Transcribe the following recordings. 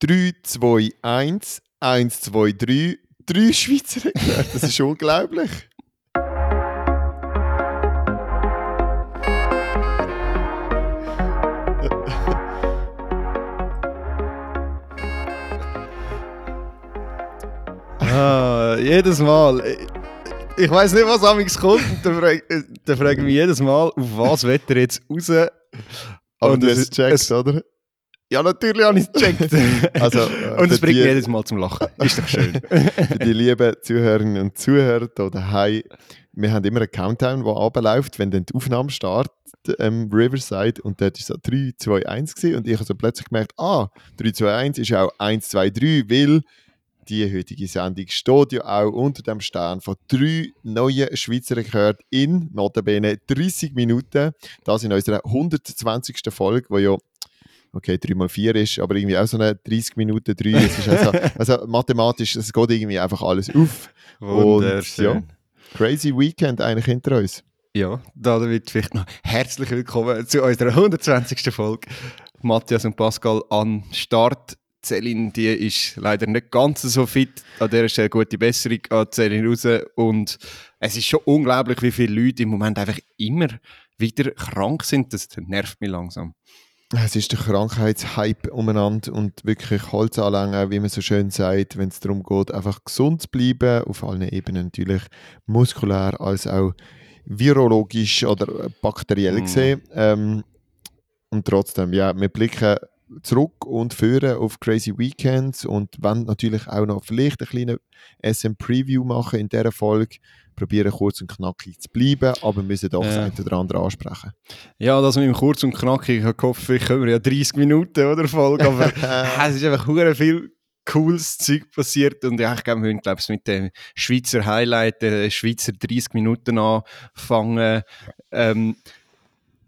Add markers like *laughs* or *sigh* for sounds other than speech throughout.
3, 2, 1, 1, 2, 3. Drei Schweizer Rekorde, das ist unglaublich. Ah, jedes Mal. Ich weiß nicht, was amigs kommt. Dann frage, dann frage ich mich jedes Mal, auf was wird er jetzt raus? Aber Und du hast es es- oder? Ja, natürlich habe ich es gecheckt. *laughs* Also, äh, Und es bringt die- jedes Mal zum Lachen. Ist doch schön. *laughs* Für die lieben Zuhörerinnen und Zuhörer hier daheim, wir haben immer einen Countdown, der abläuft, wenn dann die Aufnahme startet, ähm, Riverside, und dort war so 3, 2, 1 gewesen, und ich habe so plötzlich gemerkt, ah, 3, 2, 1 ist auch 1, 2, 3, weil die heutige Sendung steht ja auch unter dem Stern von drei neuen Schweizer Rekorden in notabene 30 Minuten. Das in unserer 120. Folge, wo ja okay, 3 mal 4 ist, aber irgendwie auch so eine 30 Minuten 3. Es ist also, *laughs* also mathematisch, es geht irgendwie einfach alles auf. Wunderschön. Crazy Weekend eigentlich hinter uns. Ja, damit vielleicht noch herzlich willkommen zu unserer 120. Folge. Matthias und Pascal an Start. Celine, die ist leider nicht ganz so fit. An der Stelle gute Besserung an Celine raus. Und es ist schon unglaublich, wie viele Leute im Moment einfach immer wieder krank sind. Das nervt mich langsam. Es ist der Krankheitshype umeinander und wirklich Holz anlängen, wie man so schön sagt, wenn es darum geht, einfach gesund zu bleiben, auf allen Ebenen natürlich, muskulär als auch virologisch oder bakteriell Mm. gesehen. Ähm, und trotzdem, ja, wir blicken zurück und führen auf Crazy Weekends und wollen natürlich auch noch vielleicht eine kleine SM-Preview machen in dieser Folge. Probieren kurz und knackig zu bleiben, aber müssen doch das Ja. eine oder andere ansprechen. Ja, das mit dem kurz und knackig. Ich habe gehofft, vielleicht können wir ja 30 Minuten oder Folge, aber *laughs* es ist einfach hure viel cooles Zeug passiert und ja, ich glaube, wir glaube ich, mit dem Schweizer Highlight, der Schweizer 30 Minuten anfangen. Ähm,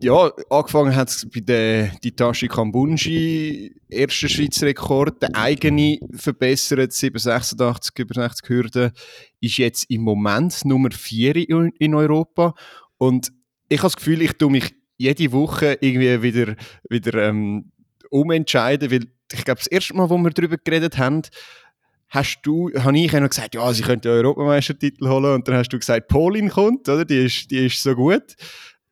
ja, angefangen hat es bei der Hitachi Kambunji, erster Schweizer Rekord, der eigene verbessert, 786 über 60 Hürden, ist jetzt im Moment Nummer 4 in, Europa und ich habe das Gefühl, ich tue mich jede Woche irgendwie wieder, wieder ähm, umentscheiden, weil ich glaube, das erste Mal, wo wir darüber geredet haben, hast du, habe ich noch gesagt, ja, sie könnten den Europameistertitel holen und dann hast du gesagt, Polin kommt, oder? Die ist, die ist so gut.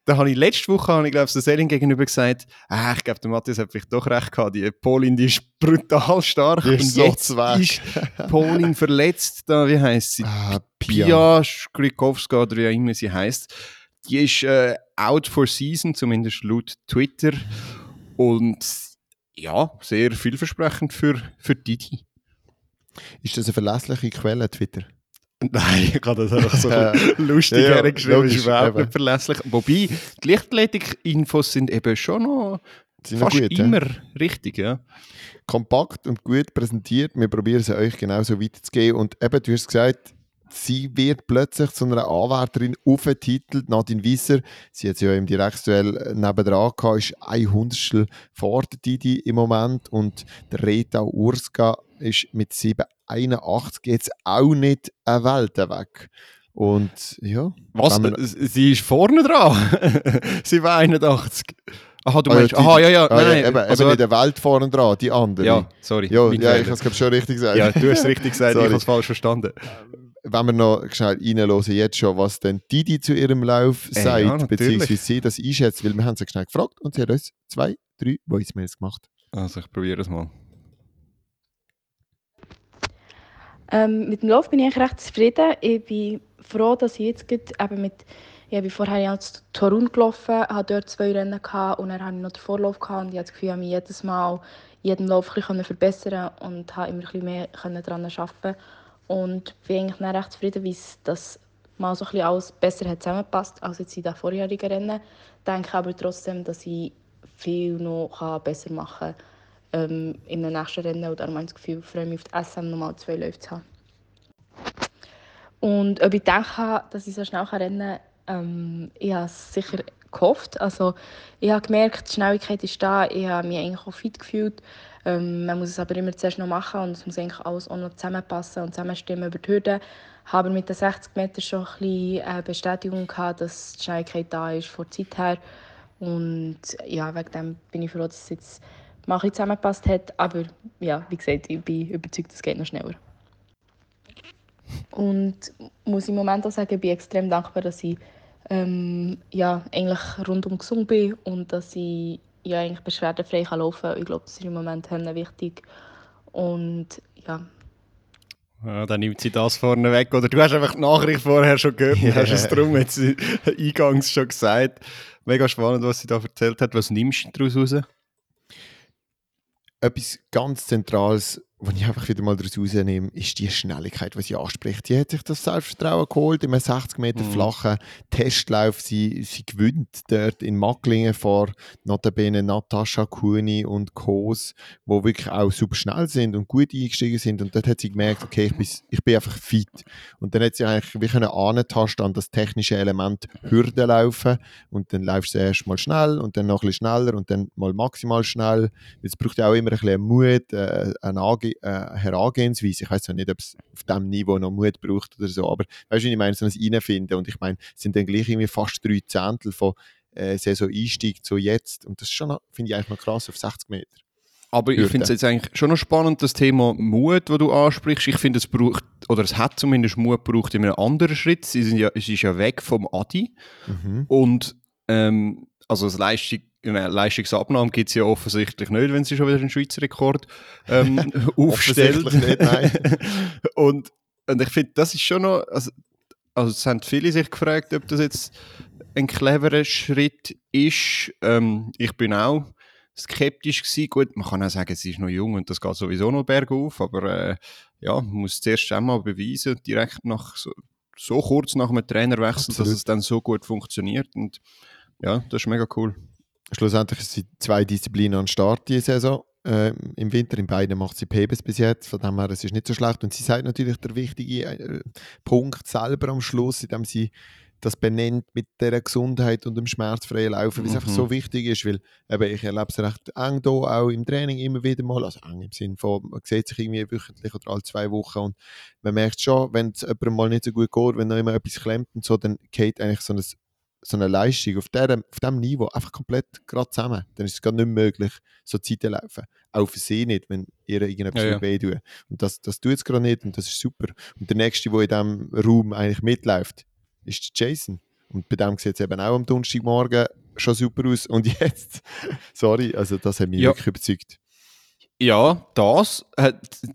Dann habe ich letzte Woche, habe ich glaube der Selin gegenüber gesagt, ah, ich glaube, der Matthias hat vielleicht doch recht gehabt, die Polin, die ist brutal stark. Die ist und so jetzt ist Polin verletzt, da, wie heisst sie? Ah, Pia Skrikowska oder wie auch immer sie heißt, die ist äh, out for season, zumindest laut Twitter. Und ja, sehr vielversprechend für, für Didi. Ist das eine verlässliche Quelle, Twitter? *laughs* Nein, ich habe das einfach so *laughs* Ja. lustig Ja, ja, hergeschrieben, logisch, ist überhaupt eben. nicht verlässlich. Wobei, die Lichtathletik-Infos sind eben schon noch Sind fast gut, ja? immer richtig, ja. Kompakt und gut präsentiert. Wir probieren es euch genauso weiterzugeben. Und eben, du hast gesagt, sie wird plötzlich zu einer Anwärterin auf den Titel. Nadine Wisser, sie hat es ja im Direktuell nebendran gehabt, ist ein Hundertstel vor der Didi im Moment. Und der Reta Urska ist mit 781 jetzt auch nicht eine Welt weg. Und ja, Was? Wir- Sie ist vorne dran. *laughs* sie war 81. Aha, du Ah, ja, meinst, die- aha, ja, ja, ah, nein, ja, nein, eben, also, eben in der Welt vorne dran, die andere. ja, sorry. ja, mein ja ich habe es schon richtig gesagt. Ja, du hast es richtig gesagt, ich habe es falsch verstanden. Wenn wir noch schnell reinhören, jetzt schon, was denn Didi zu ihrem Lauf Äh, sagt, ja, beziehungsweise sie das einschätzt, weil wir haben sie schnell gefragt und sie hat uns zwei, drei Voicemails gemacht. Also, ich probiere es mal. Ähm, mit dem Lauf bin ich eigentlich recht zufrieden. Ich bin froh, dass ich jetzt gerade eben mit ich bin vorher ja zu Torun gelaufen, hatte dort zwei Rennen gehabt und dann hatte ich noch den Vorlauf gehabt und ich habe das Gefühl, ich mich jedes Mal jeden Lauf ein bisschen verbessern und habe immer ein bisschen mehr können daran arbeiten und bin eigentlich dann recht zufrieden, wie es das mal so ein alles besser hat zusammengepasst als jetzt in den vorherigen Rennen. Ich denke aber trotzdem, dass ich viel noch besser machen kann ähm, in den nächsten Rennen und darum habe ich das Gefühl, ich freue mich auf die SM nochmal zwei Läufe zu haben. Und ob ich denke, dass ich so schnell rennen kann, ähm, ich habe es sicher gehofft. Also, ich habe gemerkt, die Schnelligkeit ist da, ich habe mich eigentlich auch fit gefühlt. Ähm, man muss es aber immer zuerst noch machen und es muss eigentlich alles auch noch zusammenpassen und zusammenstimmen über die Hürde. Ich habe mit den 60 Metern schon ein bisschen äh, Bestätigung gehabt, dass die Schnelligkeit da ist von der Zeit her. Und ja, wegen dem bin ich froh, dass es jetzt Mache zusammengepasst hat. Aber ja, wie gesagt, ich bin überzeugt, es geht noch schneller. Und muss im Moment auch sagen, ich bin extrem dankbar, dass ich ähm, ja, eigentlich rundum gesund bin und dass ich ja, eigentlich beschwerdefrei laufen kann. Ich glaube, das ist im Moment wichtig. Und ja. ja. Dann nimmt sie das vorne weg. Oder du hast einfach die Nachricht vorher schon gehört und hast es darum jetzt *laughs* eingangs schon gesagt. Mega spannend, was sie da erzählt hat. Was nimmst du daraus raus? Etwas ganz Zentrales was ich einfach wieder mal daraus rausnehme, ist die Schnelligkeit, die sie anspricht. Die hat sich das Selbstvertrauen geholt, in einem 60 Meter mhm. flachen Testlauf. Sie, sie gewinnt dort in Macklingen vor notabene Natascha Kuni und Kos, wo wirklich auch super schnell sind und gut eingestiegen sind. Und dort hat sie gemerkt, okay, ich bin, ich bin einfach fit. Und dann hat sie eigentlich wie können antasten an das technische Element Hürde laufen. Und dann läufst du erst mal schnell und dann noch ein bisschen schneller und dann mal maximal schnell. Es braucht ja auch immer ein bisschen Mut, äh, eine Ange äh, Herangehensweise. Ich weiß ja nicht, ob es auf diesem Niveau noch Mut braucht oder so, aber weißt du, ich meine, so ein Reinfinden und ich meine, es sind dann gleich irgendwie fast drei Zehntel von äh, Saison-Einstieg zu jetzt und das ist schon, finde ich eigentlich noch krass auf 60 Meter. Aber ich finde es jetzt eigentlich schon noch spannend, das Thema Mut, das du ansprichst. Ich finde, es braucht, oder es hat zumindest Mut gebraucht in einem anderen Schritt. Sie sind ja, es ist ja weg vom Adi. Mhm. Und ähm, also das Leistung, Leistungsabnahme gibt es ja offensichtlich nicht, wenn sie schon wieder einen Schweizer Rekord ähm, *laughs* aufstellt. nicht, nein. *laughs* und, und ich finde, das ist schon noch, also, also es haben viele sich gefragt, ob das jetzt ein cleverer Schritt ist. Ähm, ich bin auch skeptisch gewesen. Gut, man kann auch sagen, sie ist noch jung und das geht sowieso noch bergauf, aber äh, ja, man muss zuerst einmal beweisen, direkt nach so, so kurz nach einem Trainerwechsel, Absolut. dass es dann so gut funktioniert und ja, das ist mega cool. Schlussendlich sind zwei Disziplinen an Start diese Saison. Äh, Im Winter in beiden macht sie Pebes bis jetzt, von dem her es ist nicht so schlecht. Und sie sagt natürlich der wichtige äh, Punkt selber am Schluss, indem sie das benennt mit der Gesundheit und dem schmerzfreien Laufen, weil es einfach so mhm. wichtig ist, weil eben, ich erlebe es recht eng hier, auch im Training immer wieder mal, also eng im Sinne von, man sieht sich irgendwie wöchentlich oder alle zwei Wochen und man merkt schon, wenn es jemandem mal nicht so gut geht, wenn noch immer etwas klemmt und so, dann geht eigentlich so ein so eine Leistung auf, der, auf diesem Niveau einfach komplett gerade zusammen. Dann ist es gar nicht möglich, so Zeiten laufen. Auch für sie nicht, wenn ihr irgendetwas ja, ja. weh tut. Und das, das tut es gerade nicht und das ist super. Und der Nächste, der in diesem Raum eigentlich mitläuft, ist Jason. Und bei dem sieht es eben auch am Donnerstagmorgen schon super aus. Und *laughs* jetzt, sorry, also das hat mich ja. wirklich überzeugt. Ja, das, äh,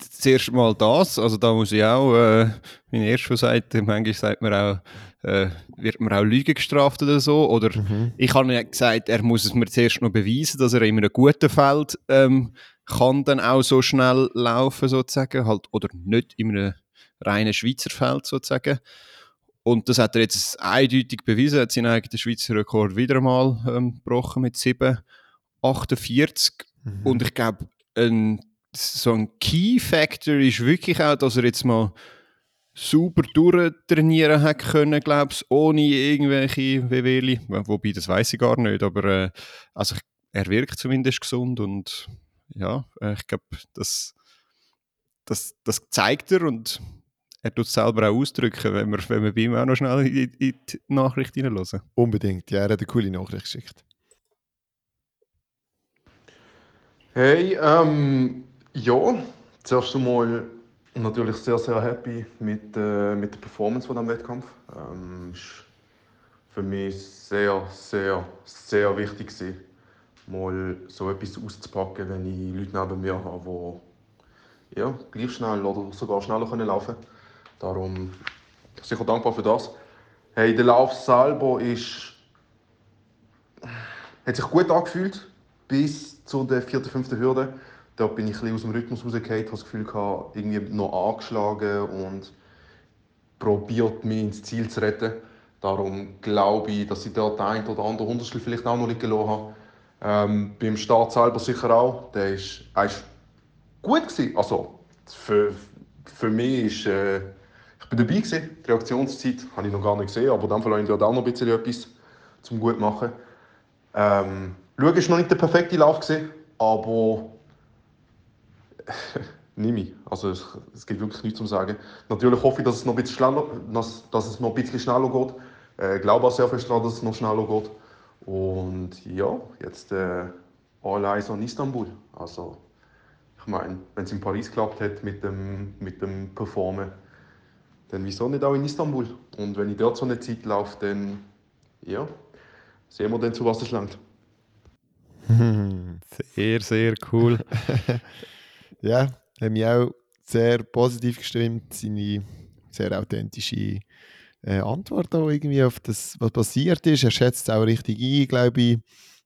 zuerst mal das, also da muss ich auch, äh, meine erste Seite, manchmal sagt man auch, äh, wird man auch Lüge gestraft oder so, oder mhm. ich habe ja gesagt, er muss es mir zuerst noch beweisen, dass er in einem guten Feld ähm, kann dann auch so schnell laufen sozusagen, halt, oder nicht in einem reinen Schweizer Feld sozusagen. Und das hat er jetzt eindeutig bewiesen, er hat seinen eigenen Schweizer Rekord wieder einmal ähm, gebrochen mit 7,48 mhm. und ich glaube, ein, so ein Key Factor ist wirklich auch, dass er jetzt mal super durchtrainieren hat können, glaubst ohne irgendwelche Wehwehli. Wobei, das weiß ich gar nicht, aber äh, also er wirkt zumindest gesund und ja, äh, ich glaube, das, das, das zeigt er und er tut es selber auch ausdrücken, wenn wir, wenn wir bei ihm auch noch schnell in, in die Nachricht hineinhören. Unbedingt, ja, er hat eine coole Nachricht geschickt. Hey, ähm, ja, zuerst einmal natürlich sehr, sehr happy mit, äh, mit der Performance von diesem Wettkampf. Ähm, für mich sehr, sehr, sehr wichtig gewesen, mal so etwas auszupacken, wenn ich Leute neben mir habe, die ja, gleich schnell oder sogar schneller können laufen können. Darum sicher dankbar für das. Hey, der Lauf selber ist, hat sich gut angefühlt bis zu der vierten, fünften Hürde. Da bin ich ein aus dem Rhythmus rausgefallen, habe das Gefühl, gehabt, irgendwie noch angeschlagen und probiert, mich ins Ziel zu retten. Darum glaube ich, dass ich dort ein oder andere Hundertstel vielleicht auch noch liegen lassen habe. Ähm, beim Start selber sicher auch. Der ist, ist gut gewesen. Also, für, für mich ist, äh, ich bin dabei gewesen. Die Reaktionszeit habe ich noch gar nicht gesehen, aber dann habe ich auch noch ein bisschen etwas zum gut machen. Ähm, War noch nicht der perfekte Lauf, gewesen, aber *laughs* nehme ich. Also es, es gibt wirklich nichts zu sagen. Natürlich hoffe ich, dass es noch ein bisschen schneller, dass, dass es noch ein bisschen schneller geht. Äh, ich glaube auch sehr fest daran, dass es noch schneller geht. Und ja, jetzt äh, all eyes on Istanbul. Also, ich meine, wenn es in Paris geklappt hat mit dem, mit dem Performen, dann wieso nicht auch in Istanbul? Und wenn ich dort so eine Zeit laufe, dann ja, sehen wir dann, zu was es langt. *laughs* Sehr, sehr cool. *laughs* ja, hat mich auch sehr positiv gestimmt, seine sehr authentische äh, Antwort auch irgendwie auf das, was passiert ist. Er schätzt es auch richtig ein, glaube ich.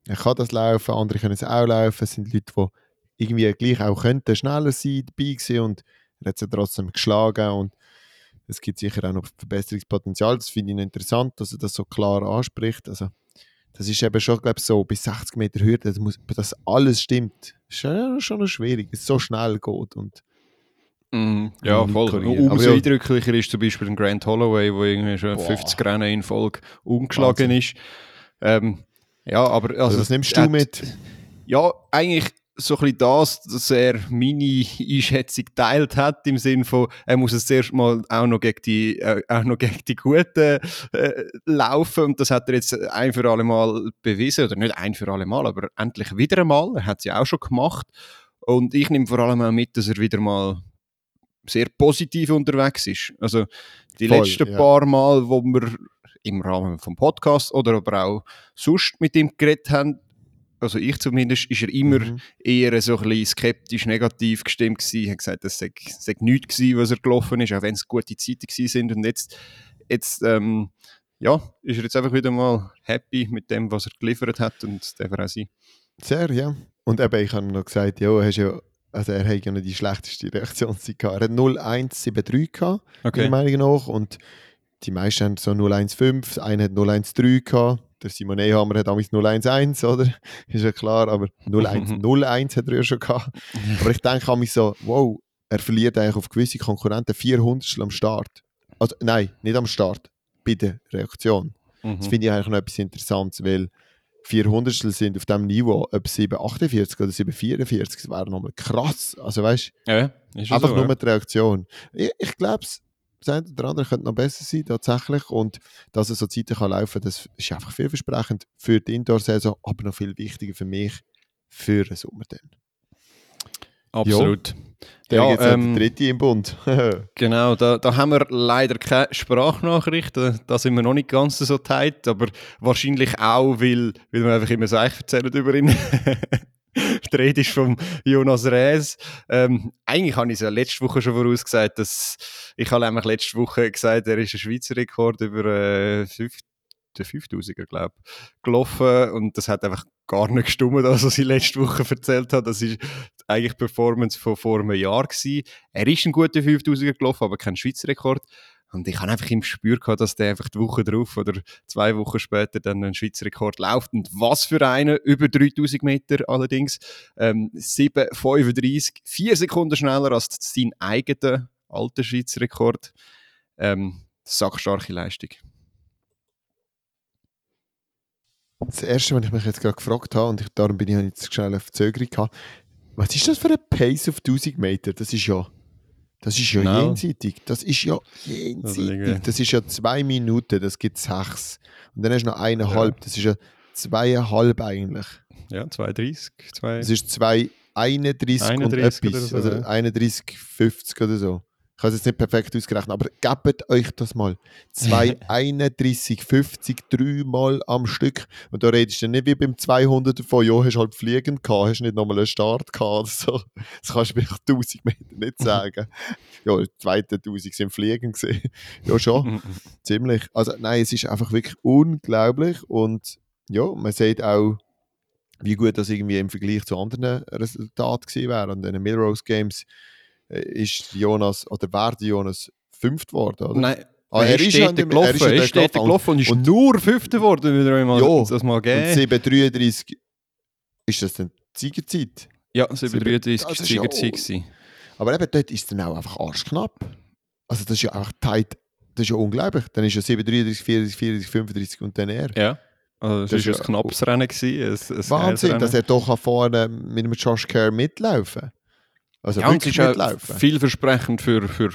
Er kann das laufen, andere können es auch laufen. Es sind Leute, die irgendwie gleich auch könnten schneller sein, dabei gewesen und er hat sie trotzdem geschlagen und es gibt sicher auch noch Verbesserungspotenzial. Das finde ich interessant, dass er das so klar anspricht. Also, das ist eben schon, glaube ich, so, bis 60 Meter Hürde, das, muss, das alles stimmt. Das ist schon noch schwierig, es so schnell geht und Mm, ja, voll. Umso eindrücklicher ist zum Beispiel ein Grant Holloway, wo irgendwie schon Boah. 50 Rennen in Folge umgeschlagen Wahnsinn. ist. Ähm, ja, aber also, also was nimmst du hat, mit? Ja, eigentlich so ein bisschen das, dass er meine Einschätzung geteilt hat, im Sinne von, er muss es zuerst mal auch noch gegen die, äh, auch noch gegen die Guten äh, laufen und das hat er jetzt ein für alle Mal bewiesen, oder nicht ein für alle Mal, aber endlich wieder einmal, er hat es ja auch schon gemacht und ich nehme vor allem auch mit, dass er wieder mal sehr positiv unterwegs ist. Also die Voll, letzten ja. paar Mal, wo wir im Rahmen vom Podcast oder aber auch sonst mit ihm geredet haben, also ich zumindest, ist er immer mhm. eher so ein bisschen skeptisch, negativ gestimmt gewesen, Er hat gesagt, das sei, sei nichts gewesen, was er gelaufen ist, auch wenn es gute Zeiten gewesen sind und jetzt, jetzt ähm, ja, ist er jetzt einfach wieder mal happy mit dem, was er geliefert hat und darf er auch sein. Sehr, ja. Und eben, ich habe noch gesagt, ja, hast ja also er hat ja nicht die schlechteste Reaktionszeit gehabt. Er hat 0,173 gehabt, okay. meiner Meinung nach. Und die meisten haben so 0,15, einer hat 0,13 gehabt. Der Simon Ehammer hat damals 0,11, oder? *laughs* Ist ja klar, aber 0,101 hat er ja schon gehabt. aber ich denke an mich so, wow, er verliert eigentlich auf gewisse Konkurrenten 400 am Start. Also nein, nicht am Start, bei der Reaktion. Mhm. Das finde ich eigentlich noch etwas Interessantes, weil 400 sind auf diesem Niveau, ob 748 oder 744, das wäre nochmal krass. Also weißt du, ja, einfach so, nur ja. die Reaktion. Ich, ich glaube, das eine oder andere könnte noch besser sein, tatsächlich. Und dass es so Zeiten kann laufen das ist einfach vielversprechend für die Indoor-Saison, aber noch viel wichtiger für mich, für den Sommer dann. Absolut. Der ja, ähm, der dritte im Bund. *laughs* genau, da, da haben wir leider keine Sprachnachricht. Da, da sind wir noch nicht ganz so tight, aber wahrscheinlich auch, weil, weil wir einfach immer so erzählen über ihn. *laughs* *laughs* Die Rede ist von Jonas Rees. Ähm, eigentlich habe ich es ja letzte Woche schon vorausgesagt, dass ich habe nämlich letzte Woche gesagt, er ist ein Schweizer Rekord über äh, 50 der 5000er, glaube gelaufen und das hat einfach gar nicht gestimmt, das, was ich letzte Woche erzählt habe. Das ist eigentlich die Performance von vor einem Jahr gewesen. Er ist ein guter 5000er gelaufen, aber kein Schweizer Rekord. Und ich habe einfach im Gespür gehabt, dass der einfach die Woche drauf oder zwei Wochen später dann einen Schweizer Rekord läuft. Und was für einen, über 3000 Meter allerdings. Ähm, 7,35, vier Sekunden schneller als sein eigener alter Schweizer Rekord. Ähm, sackstarke Leistung. Das Erste, was ich mich jetzt gerade gefragt habe, und ich, darum bin ich jetzt schnell auf Verzögerung gehabt, was ist das für ein Pace auf 1000 Meter? Das ist ja, das ist ja no. jenseitig. Das ist ja jenseitig. Das ist ja zwei Minuten, das gibt sechs. Und dann hast du noch eineinhalb, ja. das ist ja zweieinhalb eigentlich. Ja, 2,30. Zwei... Das ist 2,31 und etwas. So, also ja. 31,50 oder so ich habe es jetzt nicht perfekt ausgerechnet, aber gebt euch das mal. 231, 50, *laughs* dreimal am Stück. Und da redest du nicht wie beim 200 davon, ja, hast halt fliegend gehabt, hast nicht nochmal einen Start gehabt so. Das kannst du mir 1000 Meter nicht sagen. *laughs* ja, die zweiten 1000 sind fliegend gesehen. ja, schon. *laughs* Ziemlich. Also, nein, es ist einfach wirklich unglaublich und ja, man sieht auch, wie gut das irgendwie im Vergleich zu anderen Resultaten gewesen wäre. An den Milrose Games ist Jonas, oder wäre Jonas fünft geworden, oder? Nein. Ah, er, er, ist stetig gelaufen, er ist stetig gelaufen und ist und, nur fünfter geworden, würde er mal, ja, das mal geben. Und 7,33 ist das dann die Siegerzeit? Ja, 7,33 war die Siegerzeit. Ja, aber eben dort ist es dann auch einfach arschknapp. Also das ist ja einfach tight, das ist ja unglaublich. Dann ist ja 7,33, 34, 34, 35 und dann er. Ja. Also das war ein knappes Rennen. Gewesen, ein, ein Wahnsinn, dass er doch vorne mit dem Josh Kerr mitlaufen kann. Also ja, wirklich ist mitlaufen. vielversprechend für, für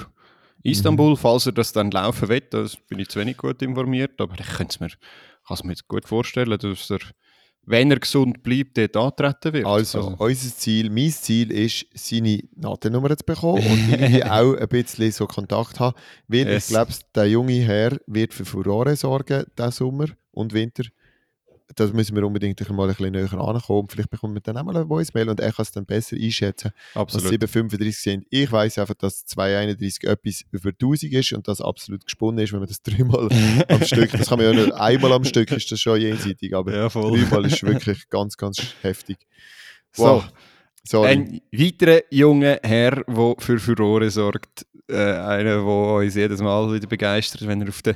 Istanbul, mhm. falls er das dann laufen wird. Das bin ich zu wenig gut informiert, aber ich könnte es mir, kann es mir gut vorstellen, dass er wenn er gesund bleibt, dort antreten wird. Also, unser Ziel, mein Ziel ist, seine Natennummer zu bekommen und irgendwie *laughs* auch ein bisschen so Kontakt haben, weil Yes. ich glaube, der junge Herr wird für Furore sorgen, diesen Sommer und Winter. Das müssen wir unbedingt mal ein bisschen näher ankommen. Vielleicht bekommen wir dann auch mal eine Voicemail und er kann es dann besser einschätzen, was Absolut. 735 sind. Ich weiß einfach, dass 231 etwas über 1000 ist und das absolut gesponnen ist, wenn man das *laughs* dreimal am *laughs* Stück, das kann man ja nur einmal am Stück, ist das schon jenseitig, aber Ja, voll. dreimal ist *laughs* wirklich ganz, ganz heftig. So, Wow. Sorry. Ein weiterer junger Herr, der für Furore sorgt. Äh, einer, der uns jedes Mal wieder begeistert, wenn er auf den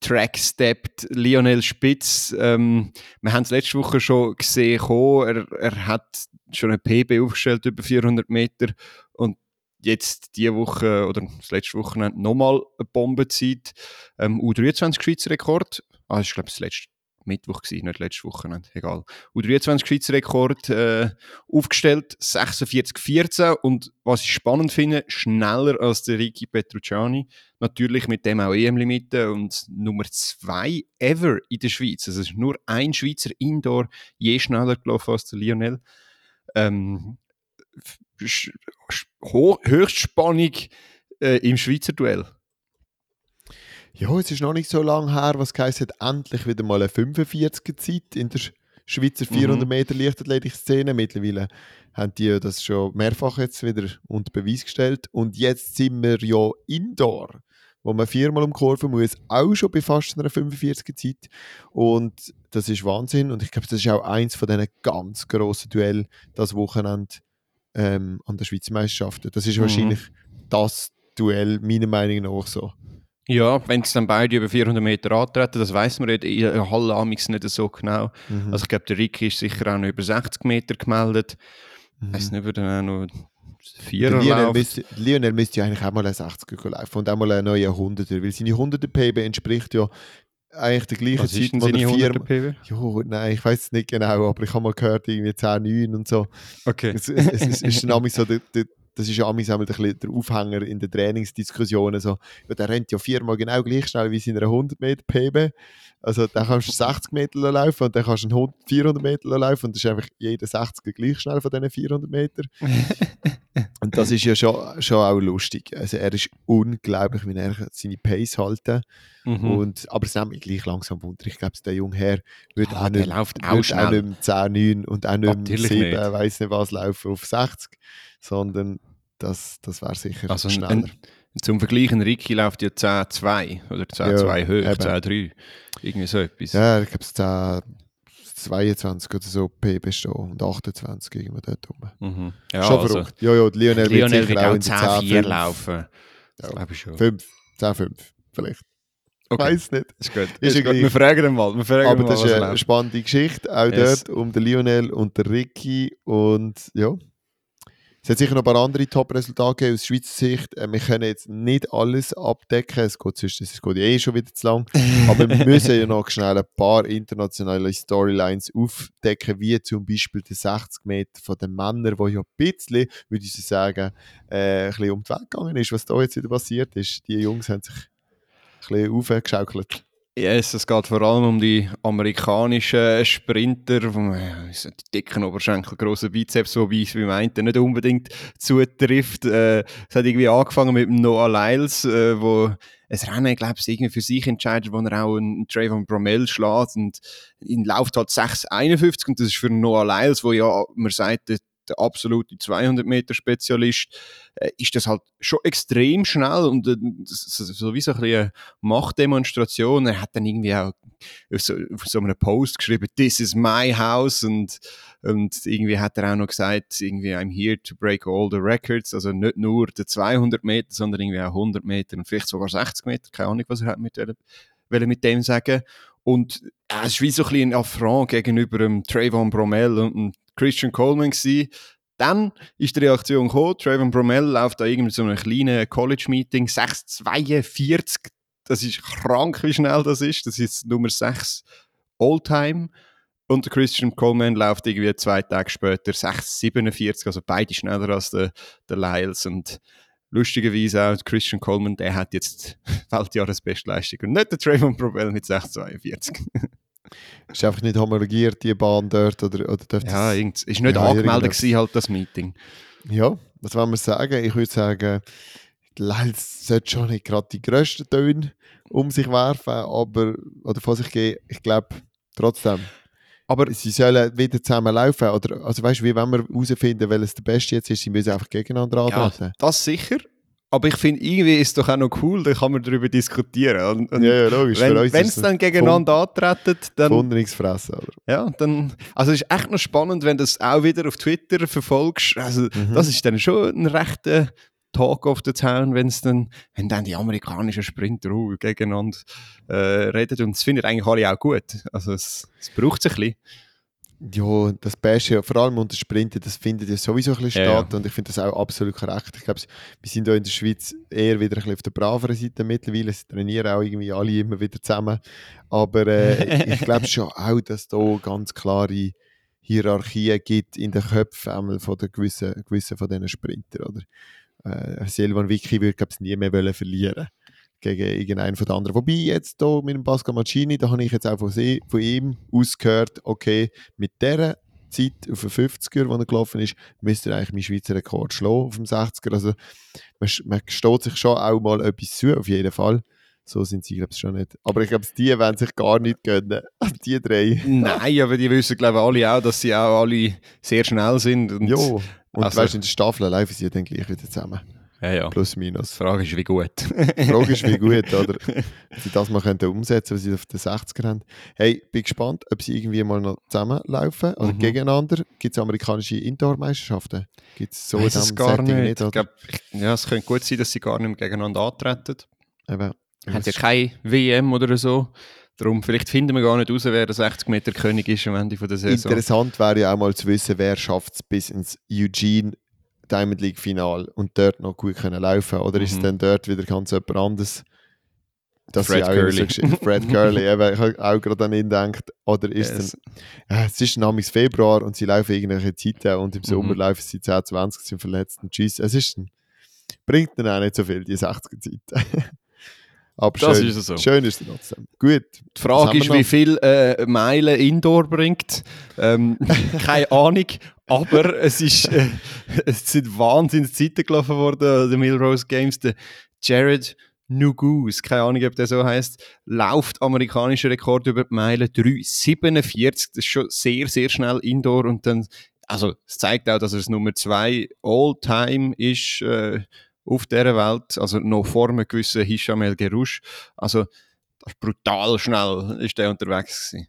Track steppt. Lionel Spitz. Ähm, wir haben es letzte Woche schon gesehen. Er, er hat schon ein PB aufgestellt, über 400 Meter. Und jetzt diese Woche oder das letzte Wochenende nochmal eine Bombenzeit. Ähm, U23 Schweizer Rekord. Ah, das ist, glaube ich, das letzte Mittwoch gewesen, nicht letzte Wochenende. Egal. U23 Schweizer Rekord äh, aufgestellt, 46-14 und was ich spannend finde, schneller als der Ricky Petrucciani. Natürlich mit dem auch EM-Limite und Nummer 2 ever in der Schweiz. Also es ist nur ein Schweizer Indoor je schneller gelaufen als der Lionel. Ähm, Höchstspannung äh, im Schweizer Duell. Ja, es ist noch nicht so lange her, was heisst, endlich wieder mal eine 45er Zeit in der Sch- Schweizer 400 Mhm. Meter Leichtathletik-Szene. Mittlerweile haben die ja das schon mehrfach jetzt wieder unter Beweis gestellt. Und jetzt sind wir ja Indoor, wo man viermal um Kurve muss, auch schon bei fast einer 45er Zeit. Und das ist Wahnsinn. Und ich glaube, das ist auch eins von diesen ganz grossen Duell das Wochenende ähm, an der Schweizer Meisterschaften. Das ist Mhm. wahrscheinlich das Duell, meiner Meinung nach so. Ja, wenn es dann beide über 400 Meter antreten, das weiß man in der Halle amigs nicht so genau. Mhm. Also ich glaube, der Ricky ist sicher auch noch über 60 Meter gemeldet. Ich weiß nicht, ob er dann auch noch Der Vierer Lionel läuft. müsste, Lionel müsste ja eigentlich auch mal einen 60er laufen und auch mal einen neuen 100er, weil seine 100er PB entspricht ja eigentlich der gleichen Was Zeit, ist wo er 100 vier... PW? Jo, nein, ich weiß es nicht genau, aber ich habe mal gehört, irgendwie 10, 9 und so. Okay. Es, es, es, ist dann *laughs* so, der, der, das ist ja auch ein bisschen der Aufhänger in den Trainingsdiskussionen. So, ja, der rennt ja viermal genau gleich schnell wie seine 100 Meter PB. Also da kannst du 60 Meter laufen und dann kannst du einen 100 400 Meter laufen und das ist einfach jeder 60er gleich schnell von diesen 400 Meter. *laughs* und das ist ja schon, schon auch lustig. Also er ist unglaublich, wie er seine Pace halten Mhm. und, aber es nimmt mich gleich langsam Wunder. Ich glaube, der junge Herr wird Ah, auch nicht, läuft auch wird auch nicht mehr 10, 9 und auch nicht Natürlich 7, nicht. weiß nicht was, laufen auf 60, sondern das, das wäre sicher Also ein, schneller. ein, zum Vergleich, ein Ricky läuft ja 10-2 oder 10-2 Ja, hoch, eben. 10-3. Irgendwie so etwas. ja, ich glaube, es 10, 22 oder so PB stehen und 28 irgendwo dort rum. Mhm. ja Schon also, verrückt. Ja, ja, Lionel, Lionel wird auch auch in der 10-4 10, 5, laufen. Ja. glaube ich schon. 5, 10, 5 vielleicht. Okay. Weiß nicht. Ist gut. Ist Ist gut. Wir fragen ihn mal. Wir fragen Aber mal, das ist eine läuft. spannende Geschichte, auch Yes. dort um den Lionel und den Ricky und ja. Es hat sicher noch ein paar andere Top-Resultate aus Schweizer Sicht. Äh, Wir können jetzt nicht alles abdecken, es geht, sonst, es geht eh schon wieder zu lang. *laughs* Aber wir müssen ja noch schnell ein paar internationale Storylines aufdecken, wie zum Beispiel die 60 Meter von den Männern, wo ja ein bisschen, würde ich sagen, äh, ein bisschen um die Welt gegangen ist, was da jetzt wieder passiert ist. Die Jungs haben sich ein bisschen aufgeschaukelt. Yes, es geht vor allem um die amerikanischen Sprinter, die dicken Oberschenkel, grossen Bizeps, wobei es beim einen nicht unbedingt zutrifft. Äh, es hat irgendwie angefangen mit Noah Lyles, äh, wo ein Rennen, glaube ich, irgendwie für sich entscheidet, wo er auch einen Trayvon Bromell schlägt und ihn läuft halt 6,51 und das ist für Noah Lyles, wo ja, man sagt, der absolute 200-Meter-Spezialist, äh, ist das halt schon extrem schnell und äh, so, wie so ein bisschen eine Machtdemonstration. Er hat dann irgendwie auch auf so, auf so einem Post geschrieben, this is my house und, und irgendwie hat er auch noch gesagt, irgendwie I'm here to break all the records, also nicht nur die 200 Meter, sondern irgendwie auch 100 Meter und vielleicht sogar 60 Meter, keine Ahnung, was er hat mit, wollen mit dem sagen. Und äh, es war wie so ein bisschen ein Affront gegenüber dem Trayvon Bromell und Christian Coleman gewesen. Dann ist die Reaktion gekommen, Trayvon Bromell läuft da irgendwie so einem kleinen College-Meeting, 6,42, das ist krank, wie schnell das ist, das ist Nummer 6 All-Time. Und der Christian Coleman läuft irgendwie zwei Tage später 6,47, also beide schneller als der, der Lyles. Und lustigerweise auch Christian Coleman, der hat jetzt *laughs* Weltjahresbestleistung und nicht der Trayvon Bromell mit 6,42. *laughs* Ist einfach nicht homologiert, die Bahn dort? Oder, oder Ja, irgend- ist nicht Ja, angemeldet gewesen, halt das Meeting. ja, was wollen wir sagen? Ich würde sagen, Lels sollte schon nicht gerade die grössten Töne um sich werfen, aber, oder von sich geben. Ich glaube, trotzdem. Aber sie sollen wieder zusammen laufen. Oder, also weißt du, wie wenn wir herausfinden, welches der Beste jetzt ist, sie müssen einfach gegeneinander ja, antreten. das sicher. Aber ich finde, irgendwie ist es doch auch noch cool, da kann man darüber diskutieren. Und, und Ja, ja, logisch. Wenn sie dann gegeneinander antreten, dann, Wunderungsfressen, oder? ja, dann. Also, es ist echt noch spannend, wenn du das auch wieder auf Twitter verfolgst. Also, Mhm. das ist dann schon ein rechter Talk of the Town, wenn es dann, wenn dann die amerikanischen Sprinter uh, gegeneinander äh, reden. Und das finden eigentlich alle auch gut. Also, es, es braucht es ein bisschen. Ja, das Beste, vor allem unter Sprinten, das findet ja sowieso ein bisschen Ja, statt und ich finde das auch absolut korrekt. Ich glaube, wir sind hier in der Schweiz eher wieder ein bisschen auf der braveren Seite mittlerweile. Sie trainieren auch irgendwie alle immer wieder zusammen. Aber äh, *laughs* ich glaube schon auch, dass es da ganz klare Hierarchien gibt in den Köpfen einmal von den gewissen, gewissen von diesen Sprintern. Oder? Äh, Silvan Vicky würde, glaube ich, nie mehr wollen verlieren gegen irgendeinen von den anderen. Wobei jetzt hier mit dem Pascal Mancini, da habe ich jetzt auch von, sie, von ihm ausgehört, okay, mit dieser Zeit auf den 50er, wo er gelaufen ist, müsste er eigentlich meinen Schweizer Rekord schlagen auf dem 60er. Also man, man steht sich schon auch mal etwas zu, auf jeden Fall. So sind sie, glaube ich, schon nicht. Aber ich glaube, die werden sich gar nicht gönnen. *laughs* Die drei. Nein, aber die wissen, glaube ich, alle auch, dass sie auch alle sehr schnell sind. Und, Ja. Und Also- weißt du, in der Staffel laufen sie dann gleich wieder zusammen. Ja, ja. Plus, Die minus. Frage ist, wie gut. Die Frage ist, wie gut, *laughs* oder? Ob sie das mal könnten umsetzen, was sie auf den 60er haben. Hey, bin gespannt, ob sie irgendwie mal noch zusammenlaufen oder Mhm. gegeneinander. Gibt es amerikanische Indoor-Meisterschaften? Gibt es so diesem gar Setting nicht. oder? ich glaub, ja, es könnte gut sein, dass sie gar nicht mehr gegeneinander antreten. Eben, Hat ja keine WM oder so. Darum, vielleicht finden wir gar nicht raus, wer der 60 Meter König ist am Ende von der Saison. Interessant wäre ja auch mal zu wissen, wer schafft es bis ins Eugene Diamond League Final und dort noch gut können laufen Oder ist es Mhm. dann dort wieder ganz jemand anderes? Dass Fred sie auch immer Gurley. So, *laughs* Fred Curley, eben, ich habe auch gerade an ihn gedacht. Oder ist Yes. es dann, ja, es ist namens Februar und sie laufen irgendwelche Zeiten und im Mhm. Sommer laufen sie 10, 20, sind verletzt und tschüss. Es ist ein, bringt dann auch nicht so viel, die 60er Zeit. *laughs* Aber Das schön, ist so. schön ist es trotzdem. Gut. Die Frage ist, wie viel äh, Meilen Indoor bringt. Ähm, *laughs* keine Ahnung, aber es, ist, äh, es sind wahnsinnig Zeiten gelaufen worden, die Milrose Games. Der Jared Nugus, keine Ahnung, ob der so heißt, läuft amerikanischer Rekord über die Meile 3,47. Das ist schon sehr, sehr schnell Indoor und dann, also es zeigt auch, dass er das Nummer 2 All-Time ist äh, auf dieser Welt, also noch vor einem gewissen Hisham El Gerouche. Also brutal schnell ist der unterwegs gewesen.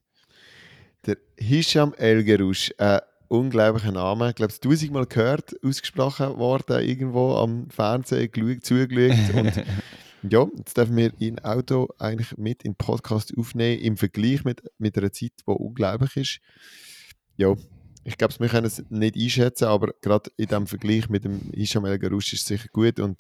Der Hisham El Gerouche, ein unglaublicher Name. Ich glaube, es tausendmal gehört, ausgesprochen worden, irgendwo am Fernsehen geschaut, zugeschaut. Und *laughs* ja, jetzt dürfen wir ihn Auto eigentlich mit in den Podcast aufnehmen, im Vergleich mit, mit einer Zeit, die unglaublich ist. Ja, ich glaube, wir können es nicht einschätzen, aber gerade in dem Vergleich mit dem Hisham El Gerouche ist es sicher gut. Und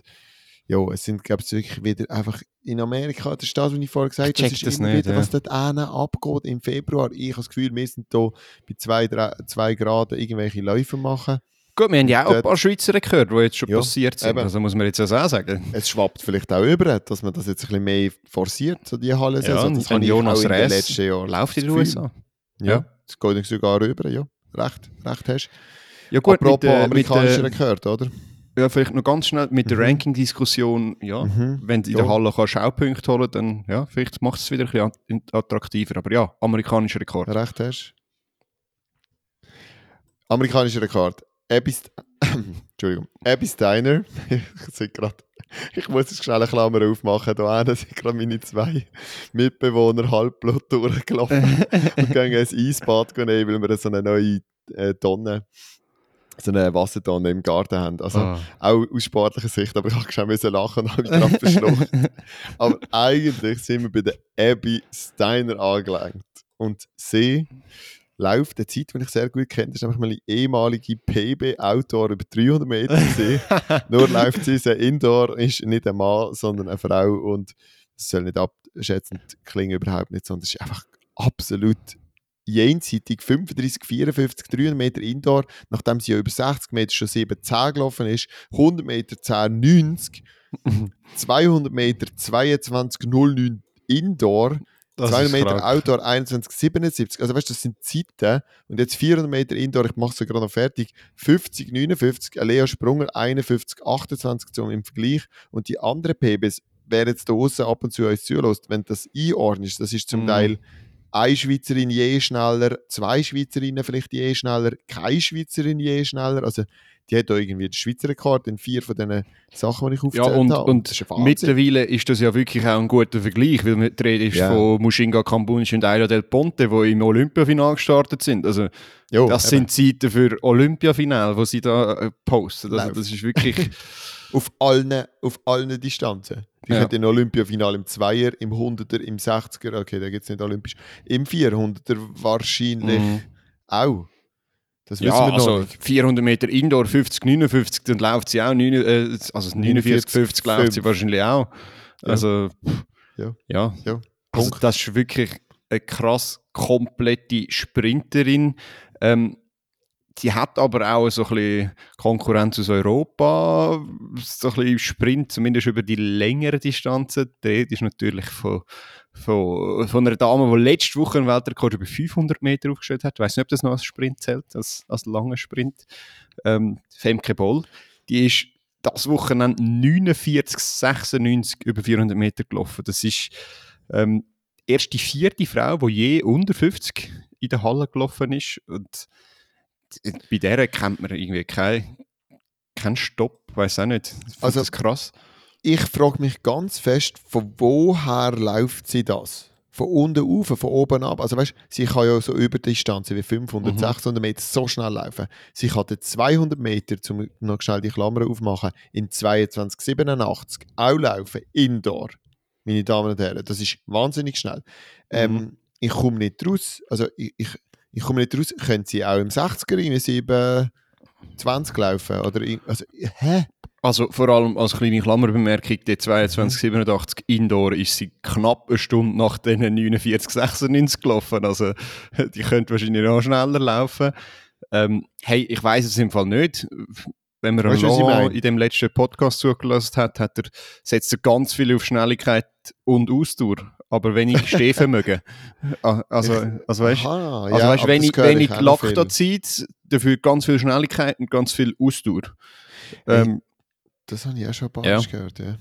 ja, es sind, glaube ich, wirklich wieder einfach in Amerika, der Stadt, wie ich vorher gesagt Ich habe, das ist das immer nicht, wieder, ja. was dort hinten abgeht im Februar. Ich habe das Gefühl, wir sind hier bei 2 drei, zwei Grad irgendwelche Läufe machen. Gut, wir haben ja auch ein paar Schweizer gehört, die jetzt schon Ja, passiert sind. eben. Also muss man jetzt auch sagen. Es schwappt vielleicht auch über, dass man das jetzt ein bisschen mehr forciert, so die Halle. Ja, und das ich Jonas Jahren Läuft in den. USA. Ja, Ja. das geht sogar rüber, ja. Recht, recht hast Ja gut, Apropos mit, der- mit amerikanischer der, Rekord, oder? Ja, vielleicht noch ganz schnell mit der Mhm. Ranking-Diskussion. Ja, Mhm. wenn du in der Halle kannst Schaupunkte holen dann ja, vielleicht macht es wieder ein bisschen at- attraktiver. Aber ja, amerikanischer Rekord. Recht hast. Amerikanischer Rekord. Abby, *coughs* Entschuldigung. Abby Steiner. *laughs* ich sehe gerade, ich muss jetzt schnell eine Klammer aufmachen. Da sind gerade meine zwei Mitbewohner halbblut durchgelaufen *laughs* und gehen ins Eisbad nehmen, weil wir so eine neue äh, Tonne, so eine Wassertonne im Garten haben. Also Ah. auch aus sportlicher Sicht, aber ich habe schon müssen lachen und habe mich gerade verschluckt. *laughs* Aber eigentlich sind wir bei der Abby Steiner angelangt. Und sie läuft eine Zeit, die ich sehr gut kenne. Das ist nämlich meine ehemalige PB-Outdoor über 300 Meter. *laughs* Nur läuft sie, sie Indoor ist nicht ein Mann, sondern eine Frau. Und das soll nicht abschätzend klingen, überhaupt nicht, sondern es ist einfach absolut jenseitig 35, 54, 300 Meter Indoor, nachdem sie ja über 60 Meter schon 7, 10 gelaufen ist, 100 Meter 10, 90, 200 Meter 22, 09 Indoor, Das 200 ist Meter krank. Outdoor 21,77. Also weißt du, das sind Zeiten. Und jetzt 400 Meter Indoor, ich mache es gerade noch fertig. 50, 59, Lea Sprunger 51, 28 zum im Vergleich. Und die anderen PBs, wer jetzt da draußen ab und zu uns zulässt, wenn das einordnest, das ist zum Mhm. Teil eine Schweizerin je schneller, zwei Schweizerinnen vielleicht je schneller, keine Schweizerin je schneller. Also die hat da irgendwie den Schweizer Rekord in vier von diesen Sachen, die ich Ja, aufgezählt und, habe. und ist mittlerweile ist das ja wirklich auch ein guter Vergleich, weil man die Rede ist Ja. von Mushinga Cambunch und Aila del Ponte, die im Olympiafinal gestartet sind. Also Jo, das eben. sind Zeiten für Olympiafinal, wo sie da äh, posten. Also das ist wirklich... *laughs* Auf allen, auf allen Distanzen. Die Ja. im Olympiafinal im Zweier, im 100er, im 60er, okay, da gibt es nicht olympisch, im 400er wahrscheinlich Mhm. auch. Das wissen Ja, wir noch also nicht. 400 Meter Indoor, 50, 59, dann läuft sie auch, 9, äh, also 49, 50 läuft sie 5. wahrscheinlich auch. Ja. Also, Ja. ja. Ja, Also das ist wirklich eine krass komplette Sprinterin. Ähm, die hat aber auch so ein bisschen Konkurrenz aus Europa, so ein bisschen Sprint, zumindest über die längeren Distanzen. Die ist natürlich von, von, von einer Dame, die letzte Woche einen Weltrekord über 500 Meter aufgestellt hat. Ich weiß nicht, ob das noch als Sprint zählt, als, als langer Sprint. Ähm, Femke Boll. Die ist das Wochenende 49, 96 über 400 Meter gelaufen. Das ist ähm, erst die vierte Frau, die je unter 50 in der Halle gelaufen ist. Und bei der kennt man irgendwie keinen kein Stopp, weiß auch nicht. Ich Also- das krass. Ich frage mich ganz fest, von woher läuft sie das? Von unten auf, von oben ab. Also weißt, sie kann ja so über Distanzen wie 500, Mhm. 600 Meter so schnell laufen. Sie kann den 200 Meter, um noch schnell die Klammer aufmachen, in 22,87 auch laufen, indoor. Meine Damen und Herren, das ist wahnsinnig schnell. Ähm, Mhm. Ich komme nicht raus, also ich, ich, ich komme nicht raus, können sie auch im 60er in 7, 20 laufen? Oder, in- also, hä? Also vor allem als kleine Klammerbemerkung, die 2287 Indoor ist sie knapp eine Stunde nach den 4996 gelaufen. Also die könnte wahrscheinlich noch schneller laufen. Ähm, hey, ich weiß es im Fall nicht. Wenn man Weißt meine? in dem letzten Podcast zugelassen hat, hat er, setzt er ganz viel auf Schnelligkeit und Ausdauer, aber wenig *laughs* Stehvermögen. Also, also weißt Aha, also ja, weißt, wenig, wenig. Laktozid, dafür ganz viel Schnelligkeit und ganz viel Ausdauer. Ähm, Das habe ich auch schon ein paar Ja. Mal gehört, ja.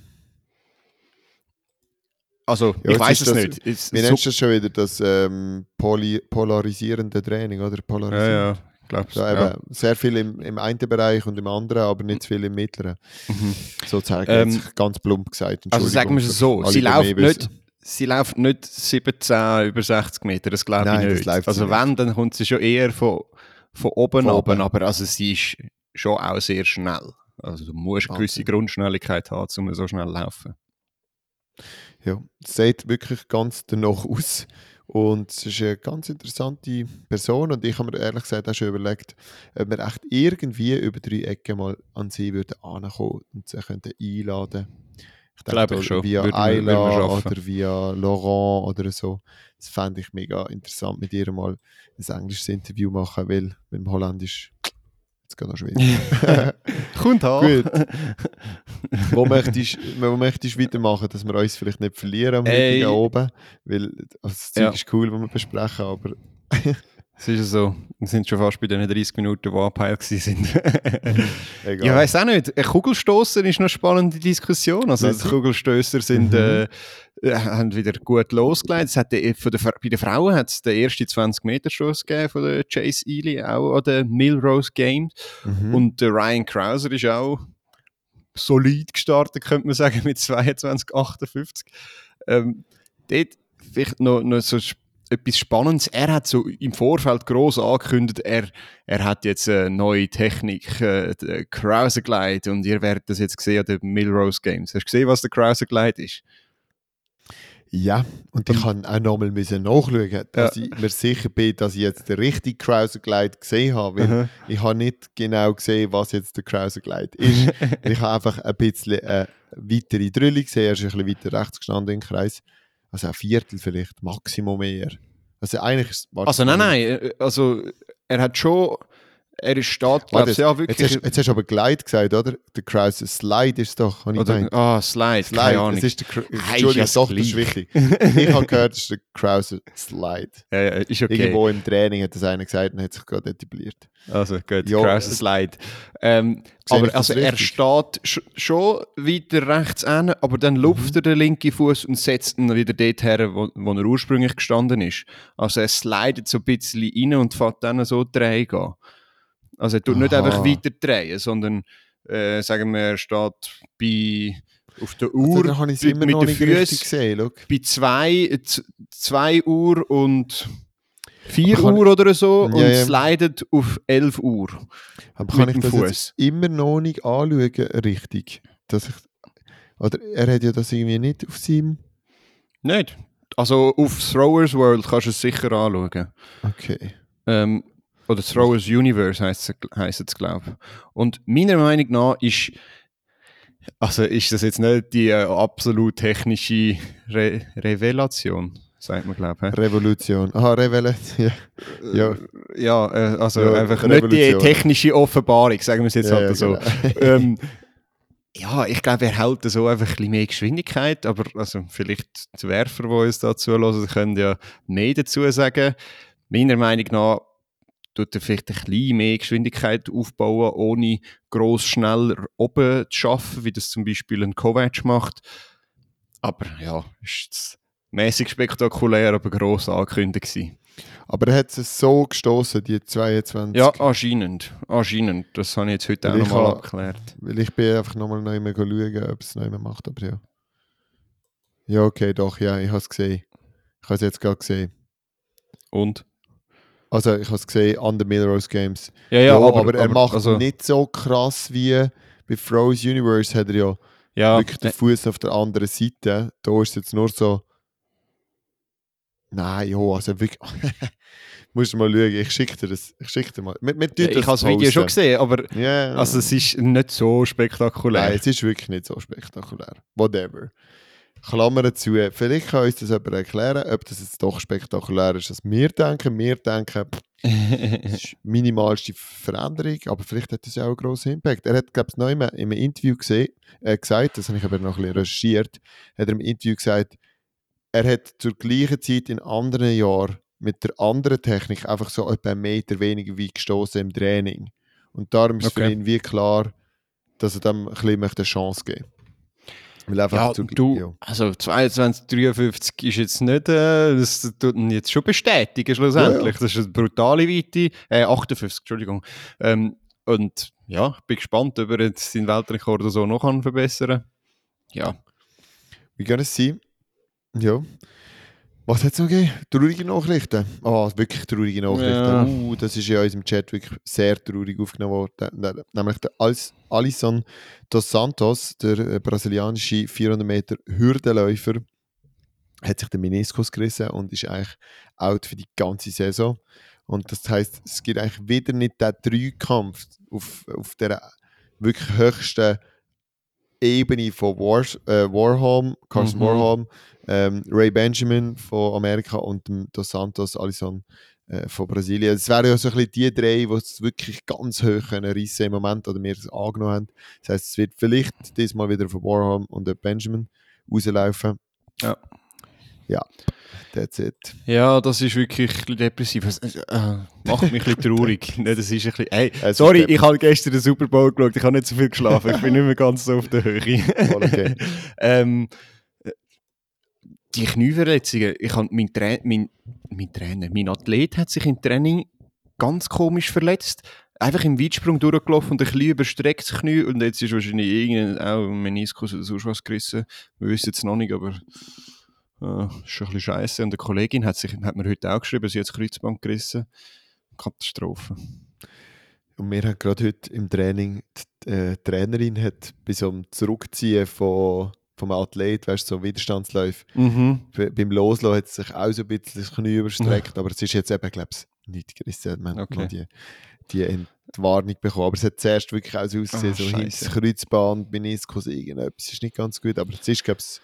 Also, Ja, ich weiß ist es das- nicht. Es, Wie so, nennst du das schon wieder? Das ähm, poly polarisierende Training, oder? ja, Polarisierend. ja, ich glaube Ja, eben, Sehr viel im, im einen Bereich und im anderen, aber nicht zu viel im mittleren. Mhm. Sozusagen, Ähm, ganz plump gesagt. Also sagen wir es so, sie läuft, mehr nicht. Sie läuft nicht 17 über 60 Meter, das glaube ich Nein, nicht. Also nicht. wenn, dann kommt sie schon eher von, von oben ab, oben. aber also sie ist schon auch sehr schnell. Also du musst eine gewisse Wahnsinn. Grundschnelligkeit haben, um so schnell zu laufen. Ja, es sieht wirklich ganz danach aus. Und es ist eine ganz interessante Person und ich habe mir ehrlich gesagt auch schon überlegt, ob wir echt irgendwie über drei Ecken mal an sie würden ankommen und sie könnten einladen. Ich Glaube denke, ich schon. Via wir Ayla oder via Laurent oder so. Das fände ich mega interessant, mit ihr mal ein englisches Interview machen, weil mit dem Holländisch jetzt geht noch schwierig. *laughs* Kommt an. Gut. *laughs* wo, möchtest, wo möchtest du weitermachen, dass wir uns vielleicht nicht verlieren am Ey. heutigen oben? Weil also das Zeug Ja. ist cool, was wir besprechen, aber *laughs* Es ist ja so, wir sind schon fast bei den 30 Minuten, die abgeheilt sind. *laughs* egal. Ich weiß auch nicht. Ein Kugelstoßen ist noch eine spannende Diskussion. Also die? Kugelstößer sind Mhm. äh, äh, haben wieder gut losgelegt. Es hat der, von der, bei den Frauen hat es den ersten 20 Meter Stoß gegeben von der Chase Ely, auch an den Milrose Games. Mhm. Und der Ryan Krauser ist auch solid gestartet, könnte man sagen, mit 22,58. Ähm, dort vielleicht noch, noch so etwas Spannendes. Er hat so im Vorfeld groß angekündigt, er, er hat jetzt eine neue Technik, äh, der Krauser Glide, und ihr werdet das jetzt sehen an den Milrose Games. Hast du gesehen, was der Krauser Glide ist? ja, und ich kann auch nochmal nachschauen, dass ich mir sicher bin, dass ich jetzt den richtigen Krauser Glide gesehen habe, weil Aha. ich habe nicht genau gesehen, was jetzt der Krauser Glide ist. *laughs* ich habe einfach ein bisschen äh, weitere Drülle gesehen, er ist ein bisschen weiter rechts gestanden im Kreis. Also ein Viertel vielleicht, Maximum mehr. Also eigentlich ist es Also nein, nein, äh, also er hat schon Er steht, Warte, glaube ich, ja Jetzt wirklich. hast, jetzt hast du aber Glide gesagt, oder? Der Krause Slide ist doch, habe ich oder, gemeint. ah, Slide, Slide, keine Ahnung. es ist der Entschuldigung, ist doch, das ist wichtig. ich habe gehört, es ist der Krause Slide. *laughs* ja, ja, ist okay. Irgendwo im Training hat das einer gesagt und hat sich gerade etabliert. Also gut, Ja, Kraus äh, Slide. Ähm, aber also er steht sch schon weiter rechts hin, aber dann lupft er den linken Fuß und setzt ihn wieder dort her, wo, wo er ursprünglich gestanden ist. Also er slidet so ein bisschen rein und fährt dann so drehen gehen. Also er tut nicht Aha. einfach weiter drehen, sondern äh, sagen wir, er steht bei auf der Uhr, Uhr es mit- immer mit noch den nicht Füßen. gesehen. Schau. bei 2 zwei Uhr und 4 Aber kann- Uhr oder so und Ja, ja. slidet auf 11 Uhr. Aber kann Mit ich dem das Fuß. jetzt immer noch nicht anschauen, richtig? Dass ich, oder er hat ja das irgendwie nicht auf seinem... Nicht. Also auf Throwers World kannst du es sicher anschauen. Okay. Ähm, oder Throwers Universe heisst es, glaube ich. Und meiner Meinung nach ist, also ist das jetzt nicht die äh, absolut technische Re Revelation, sagt man glaube ich. Revolution. Aha, Revelation. *laughs* Ja. ja. Ja, äh, also Ja, einfach nicht die Revolution. technische Offenbarung, sagen wir es jetzt Ja, halt so. genau. *laughs* ähm, ja, ich glaube, er hält so einfach ein bisschen mehr Geschwindigkeit, aber also vielleicht die Werfer, die uns da zulassen, können ja mehr dazu sagen. Meiner Meinung nach tut er vielleicht ein bisschen mehr Geschwindigkeit aufbauen, ohne gross schnell oben zu schaffen, wie das zum Beispiel ein Kovac macht. Aber ja, ist mäßig spektakulär, aber gross angekündigt gewesen. Aber er hat es so gestoßen, die 22. Ja, anscheinend. Anscheinend. Das habe ich jetzt heute auch Weil ich nochmal abgeklärt. Weil ich bin einfach nochmal neu mehr schauen, ob es neu mehr macht, aber ja. Ja, okay, doch, ja, ich habe es gesehen. Ich habe es jetzt gerade gesehen. Und? Also, ich habe es gesehen an den Melrose Games. Ja, Ja, ja, aber, aber, er macht also, nicht so krass wie bei Froze Universe hat er ja ja, wirklich den Fuß auf der anderen Seite. Da ist es jetzt nur so. Nein, ja, also wirklich. *laughs* Musst du mal schauen, ich schicke dir das. Ich schicke dir mal. Wir tun ja, ich habe das Video schon gesehen, aber Ja, also, es ist nicht so spektakulär. Nein, es ist wirklich nicht so spektakulär. Whatever. Klammern zu. Vielleicht kann uns das jemand erklären, ob das jetzt doch spektakulär ist, als wir denken. Wir denken, das *laughs* ist die minimalste Veränderung, aber vielleicht hat das ja auch einen grossen Impact. Er hat, glaube ich, noch in einem Interview gesehen, äh, gesagt, das habe ich aber noch ein bisschen recherchiert, hat er im Interview gesagt, er hat zur gleichen Zeit in anderen Jahren mit der anderen Technik einfach so etwa einen Meter weniger wie gestoßen im Training. Und darum ist für Okay. ihn wie klar, dass er dem ein bisschen möchte eine Chance geben Weil einfach ja, zur- du, ja. also 22, 53 ist jetzt nicht, äh, das tut ihn jetzt schon bestätigen schlussendlich. Ja, Das ist eine brutale Weite. Äh, 58, Entschuldigung. Ähm, und ja, ich bin gespannt, ob er jetzt seinen Weltrekord oder so noch kann verbessern Ja, Wir gonna see. Ja. Was hat es noch gegeben? Traurige Nachrichten. Ah, wirklich traurige Nachrichten. Ja. Uh, das ist ja in unserem Chat wirklich sehr traurig aufgenommen worden. Nämlich der Alisson dos Santos, der äh, brasilianische 400 Meter Hürdenläufer, hat sich den Meniskus gerissen und ist eigentlich out für die ganze Saison. Und das heißt, es gibt eigentlich wieder nicht den Dreikampf auf, auf der wirklich höchsten Ebene von War, äh, Warholm, Carson Mhm. Warholm, ähm, Ray Benjamin von Amerika und dem Dos Santos Alisson äh, von Brasilien. Es wären ja so ein bisschen die drei, die es wirklich ganz hoch können reissen im Moment oder wir es angenommen haben. Das heisst, es wird vielleicht diesmal wieder von Warholm und Benjamin rauslaufen. Ja. Ja, that's it. Ja, das ist wirklich depressiv. Es, äh, macht mich ein bisschen traurig. *laughs* Ne, das ist ein bisschen, hey, Es sorry, ich habe gestern den Super Bowl geschaut, ich habe nicht so viel geschlafen, ich bin nicht mehr ganz so auf der Höhe. Okay. *laughs* ähm, die Knieverletzungen, ich habe mein, Tra mein, mein Trainer, mein Athlet hat sich im Training ganz komisch verletzt. Einfach im Weitsprung durchgelaufen und ein bisschen überstreckt das Knie und jetzt ist wahrscheinlich irgendein auch Meniskus oder sonst was gerissen. Wir wissen es noch nicht, aber äh, ist schon ein bisschen scheiße. Und eine Kollegin hat, sich, hat mir heute auch geschrieben, sie hat das Kreuzband gerissen. Katastrophe. Und wir haben gerade heute im Training, die äh, Trainerin hat bei so einem Zurückziehen von, vom Athlet, weißt du, so Widerstandsläufe, Mhm. Be- beim Loslassen hat es sich auch so ein bisschen das Knie überstreckt, *laughs* aber es ist jetzt eben, glaube ich, nicht gerissen. Man hat Okay. die, die Entwarnung bekommen. Aber es hat zuerst wirklich auch so ausgesehen, Ah, so Kreuzband, Meniskus, irgendetwas ist nicht ganz gut, aber es ist, glaube ich,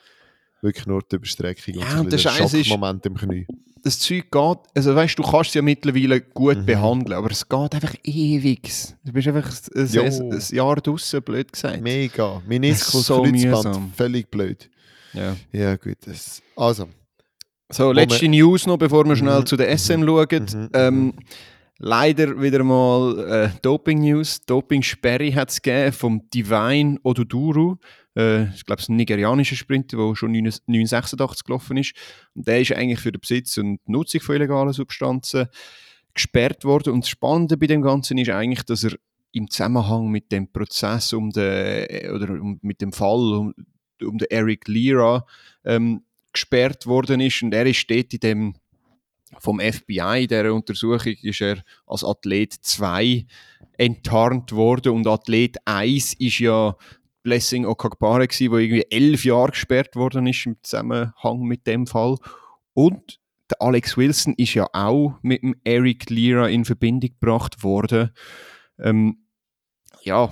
wirklich nur die Überstreckung Ja, ein und der Scheiß ist- Schockmoment im Knie. das Zeug geht, also weißt du, du kannst es ja mittlerweile gut Mhm. behandeln, aber es geht einfach ewig. Du bist einfach ein, ein, ein Jahr draußen, blöd gesagt. Mega. Meniskus, So Kreuzband, mühsam. völlig blöd. Ja. Ja, gut. Das, also. So, letzte News noch, bevor wir schnell Mhm. zu der SM schauen. Mhm. Ähm, leider wieder mal äh, Doping-News. Doping-Sperre hat es gegeben vom Divine Oduduru. Äh, ich glaube, es ist ein nigerianischer Sprinter, der schon 9 986 gelaufen ist. Und der ist eigentlich für den Besitz und die Nutzung von illegalen Substanzen gesperrt worden. Und das Spannende bei dem Ganzen ist eigentlich, dass er im Zusammenhang mit dem Prozess um den, oder um, mit dem Fall um, um den Eric Lira ähm, gesperrt worden ist. Und er ist dort in dem vom FBI, in dieser Untersuchung, ist er als Athlet 2 enttarnt worden und Athlet 1 ist ja Blessing Okagbare gsi, wo irgendwie elf Jahre gesperrt worden ist im Zusammenhang mit dem Fall. Und der Alex Wilson ist ja auch mit dem Eric Lira in Verbindung gebracht worden. Ähm, ja,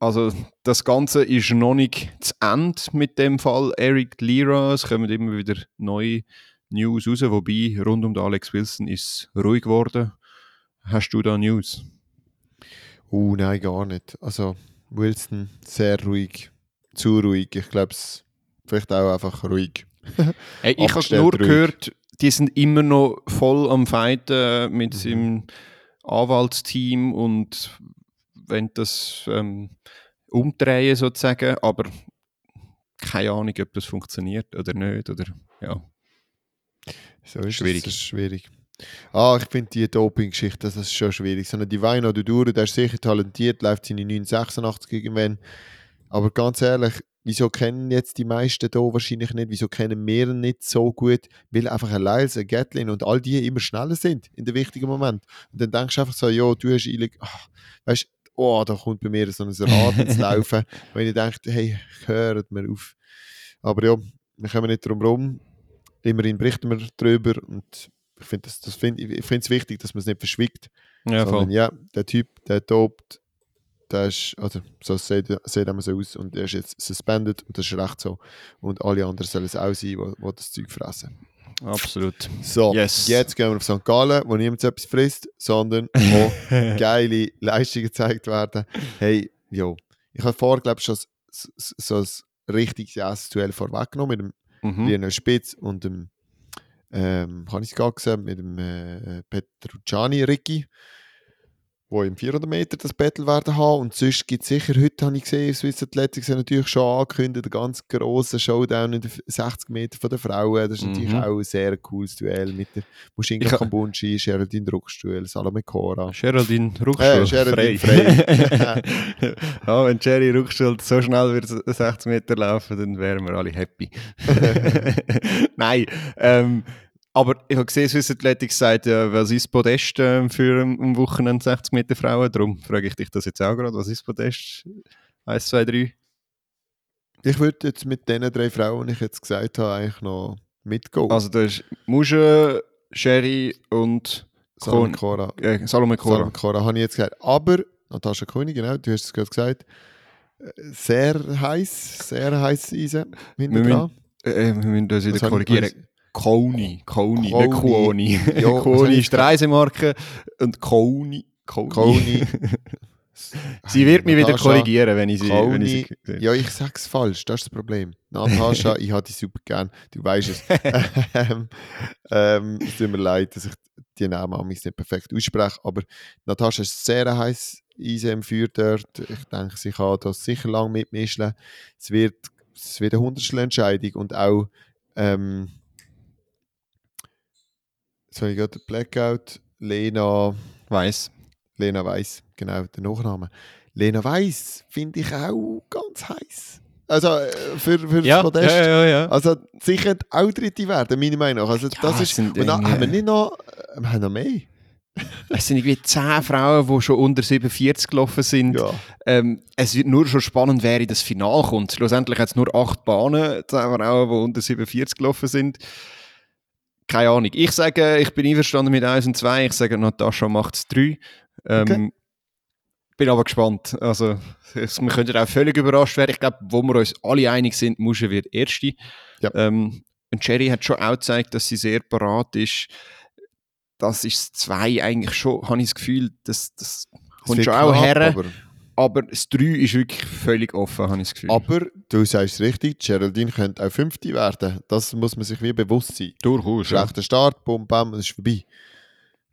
also das Ganze ist noch nicht zu Ende mit dem Fall Eric Lira. Es kommen immer wieder neue News raus, wobei rund um den Alex Wilson ist ruhig geworden. Hast du da News? Uh, nein, gar nicht. Also, Wilson, sehr ruhig. Zu ruhig. Ich glaube, es vielleicht auch einfach ruhig. *laughs* Hey, ich habe nur ruhig. gehört, die sind immer noch voll am Fighten mit Mhm. seinem Anwaltsteam und wenn das ähm, umdrehen sozusagen, aber keine Ahnung, ob das funktioniert oder nicht. Oder, ja. So ist Schwierig. Es, ist schwierig. Ah, ich finde die Doping-Geschichte, das ist schon schwierig. So eine Divine Oduduro, der ist sicher talentiert, läuft seine 986 irgendwann. Aber ganz ehrlich, wieso kennen jetzt die meisten hier wahrscheinlich nicht? Wieso kennen wir ihn nicht so gut? Weil einfach ein Lyles, ein Gatlin und all die immer schneller sind in den wichtigen Moment. Und dann denkst du einfach so, ja, du hast illeg... Ach, weißt oh, da kommt bei mir so ein Rad ins *laughs* Laufen. Wenn ich denke, hey, hört mir auf. Aber ja, wir kommen nicht drum herum. Immerhin berichten wir darüber und ich finde es das find, ich find's wichtig, dass man es nicht verschwiegt. Ja, sondern voll. ja, der Typ, der tobt, der ist, also so sieht, sieht immer so aus und der ist jetzt suspended und das ist recht so. Und alle anderen sollen es auch sein, die, das Zeug fressen. Absolut. So, Yes. jetzt gehen wir auf St. Gallen, wo niemand etwas frisst, sondern *laughs* wo geile Leistungen gezeigt werden. Hey, jo, ich habe vorher, glaube ich, schon so ein richtiges Jazz-Duell vorweggenommen mit dem Mhm. Lionel Spitz und dem, ähm, kann ich es gerade gesehen, mit dem äh, Petrucciani Ricky, wo im 400 Meter das Battle werden haben. Und sonst gibt es sicher, heute habe ich gesehen, Swiss Athletics hat natürlich schon angekündigt, einen ganz grossen Showdown in den 60 Meter von den Frauen. Das ist natürlich Mhm. auch ein sehr cooles Duell mit der ha- Kambunchi, Geraldine Druckstuhl, Salome Cora. Geraldine Ruckstuhl. Äh, Geraldine frei. *laughs* *laughs* ja, wenn Jerry Ruckstuhl so schnell wird 60 Meter laufen, dann wären wir alle happy. *laughs* Nein, ähm, aber ich habe gesehen, Swiss Athletics sagt, ja, was ist Podest ähm, für am am Wochenende 60 Meter Frauen? Darum frage ich dich das jetzt auch gerade. Was ist Podest? 1, 2, 3? Ich würde jetzt mit den drei Frauen, die ich jetzt gesagt habe, eigentlich noch mitgehen. Also da ist Musche, Sherry und Salome Cora. äh, Salome Cora. Salome Cora habe ich jetzt gesagt. Aber, Natascha König, genau, du hast es gerade gesagt, äh, sehr heiß, sehr heiß Eisen hinten Wir dran. Äh, wir müssen das wieder korrigieren. Koni, Koni. nicht Kuoni. Ja, *laughs* ich ist die Reisemarke und. Koni. Koni. *laughs* sie wird mich wieder Natascha, korrigieren, wenn ich sie, wenn ich sie Ja, ich sag's falsch, das ist das Problem. Natascha, *laughs* ich habe dich super gern, du weißt es. ähm, ähm, es tut mir leid, dass ich die Namen an nicht perfekt ausspreche, aber Natascha ist sehr heiß Eisen im Feuer dort. Ich denke, sie kann das sicher lang mitmischen. Es wird, es wird eine Hundertstel-Entscheidung und auch ähm, jetzt habe ich gerade den Blackout, Lena weiß. Lena Weiss, genau, der Nachname. Lena Weiss finde ich auch ganz heiß. Also äh, für, für Ja, das Podest. ja, ja, ja. Also sicher auch dritte werden, meiner Meinung nach. Also Ja, das ist, sind und dann haben wir nicht noch, wir haben noch mehr. Es sind irgendwie 10 Frauen, die schon unter 47 gelaufen sind. Ja. Ähm, es wird nur schon spannend, wer in das Finale kommt. Schlussendlich hat es nur 8 Bahnen, 10 Frauen, die unter 47 gelaufen sind. Keine Ahnung. Ich sage, ich bin einverstanden mit 1 und 2. Ich sage, Natascha macht es 3. Ähm, Okay. bin aber gespannt. Also, es, wir könnten auch völlig überrascht werden. Ich glaube, wo wir uns alle einig sind, Musche wird Erste. Ja. Ähm, und Jerry hat schon auch gezeigt, dass sie sehr parat ist. Das ist zwei eigentlich schon, habe ich das Gefühl, das, das kommt schon auch her. Aber, Aber das 3 ist wirklich völlig offen, habe ich das Gefühl. aber du sagst es richtig, Geraldine könnte auch Fünfte werden. Das muss man sich wie bewusst sein. Durchaus, ja. Schlechter Start, bum, bam, es ist vorbei.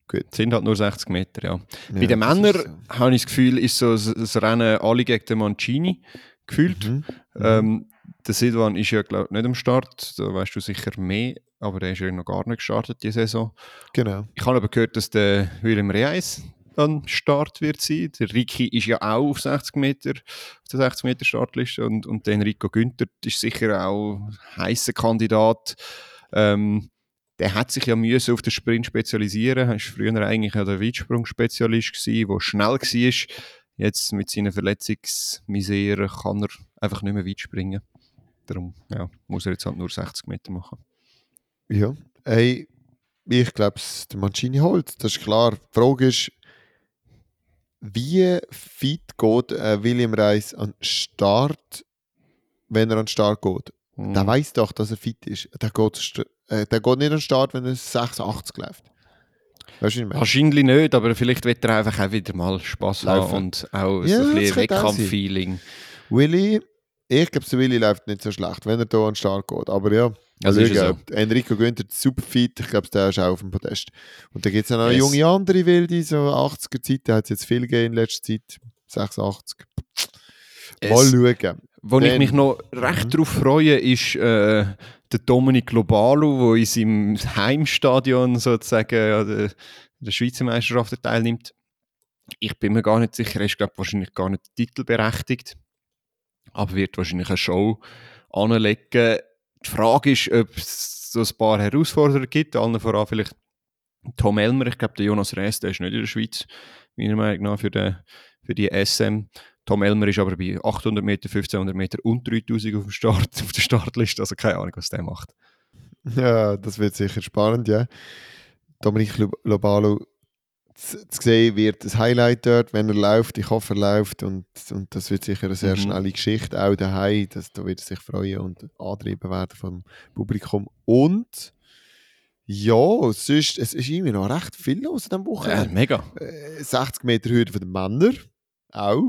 Gut. Es sind halt nur 60 Meter, ja. Bei Ja, den das Männern so. habe ich das Gefühl, ist so das Rennen alle gegen den Mancini gefühlt. Mhm. Ähm, der Silvan ist ja glaub, nicht am Start, da weißt du sicher mehr, aber der ist ja noch gar nicht gestartet diese Saison. Genau. Ich habe aber gehört, dass der Willem Reis an Start wird sein. Der Ricky ist ja auch auf 60 Meter, auf der 60 Meter Startliste und, und der Enrico Günther ist sicher auch ein heißer Kandidat. Ähm, der hat sich ja müssen auf den Sprint spezialisieren. Er war früher eigentlich ja der Weitsprung-Spezialist, der schnell war. Jetzt mit seiner Verletzungsmisere kann er einfach nicht mehr weit springen. Darum ja, muss er jetzt halt nur 60 Meter machen. Ja. Hey, ich glaube, der Mancini holt. Das ist klar. Die Frage ist, wie fit geht äh, William Reis an den Start, wenn er an den Start geht? Mhm. Der weiß doch, dass er fit ist. Der geht, äh, der geht nicht an den Start, wenn er 86 läuft. Wahrscheinlich nicht, aber vielleicht wird er einfach auch wieder mal Spass haben Laufen. und auch Ja, so ein bisschen. Wettkampf-Feeling. Willi, ich glaube, Willi läuft nicht so schlecht, wenn er hier an den Start geht. Aber ja, Also ist schauen. Enrico Günther, super fit, ich glaube, der ist auch auf dem Podest. Und dann gibt es noch eine Yes. junge andere Wilde, so 80er Zeit, da hat es jetzt viel gegeben in letzter Zeit, 86. Mal Es- schauen. Wo ich Dann- mich noch recht Mhm. darauf freue, ist äh, der Dominik Globalo, der in seinem Heimstadion sozusagen an der, der Schweizer Meisterschaft teilnimmt. Ich bin mir gar nicht sicher, er ist glaube wahrscheinlich gar nicht titelberechtigt, aber wird wahrscheinlich eine Show anlegen. Die Frage ist, ob es so ein paar Herausforderer gibt, allen voran vielleicht Tom Elmer, ich glaube der Jonas Rees, der ist nicht in der Schweiz, meiner Meinung nach, für, den, für die SM. Tom Elmer ist aber bei 800 Meter, 1500 Meter und 3000 auf, dem Start, *laughs* auf der Startliste, also keine Ahnung, was der macht. Ja, das wird sicher spannend, ja. Dominik Lo- Lobalo zu sehen wird das Highlight dort, wenn er läuft. Ich hoffe, er läuft und, und das wird sicher eine sehr Mhm. schnelle Geschichte, auch daheim. Das, da wird er sich freuen und antrieben werden vom Publikum. Und ja, sonst, es ist irgendwie noch recht viel los an diesem Ja, Wochenende. mega. Äh, 60 Meter Hürde von den Männern, auch.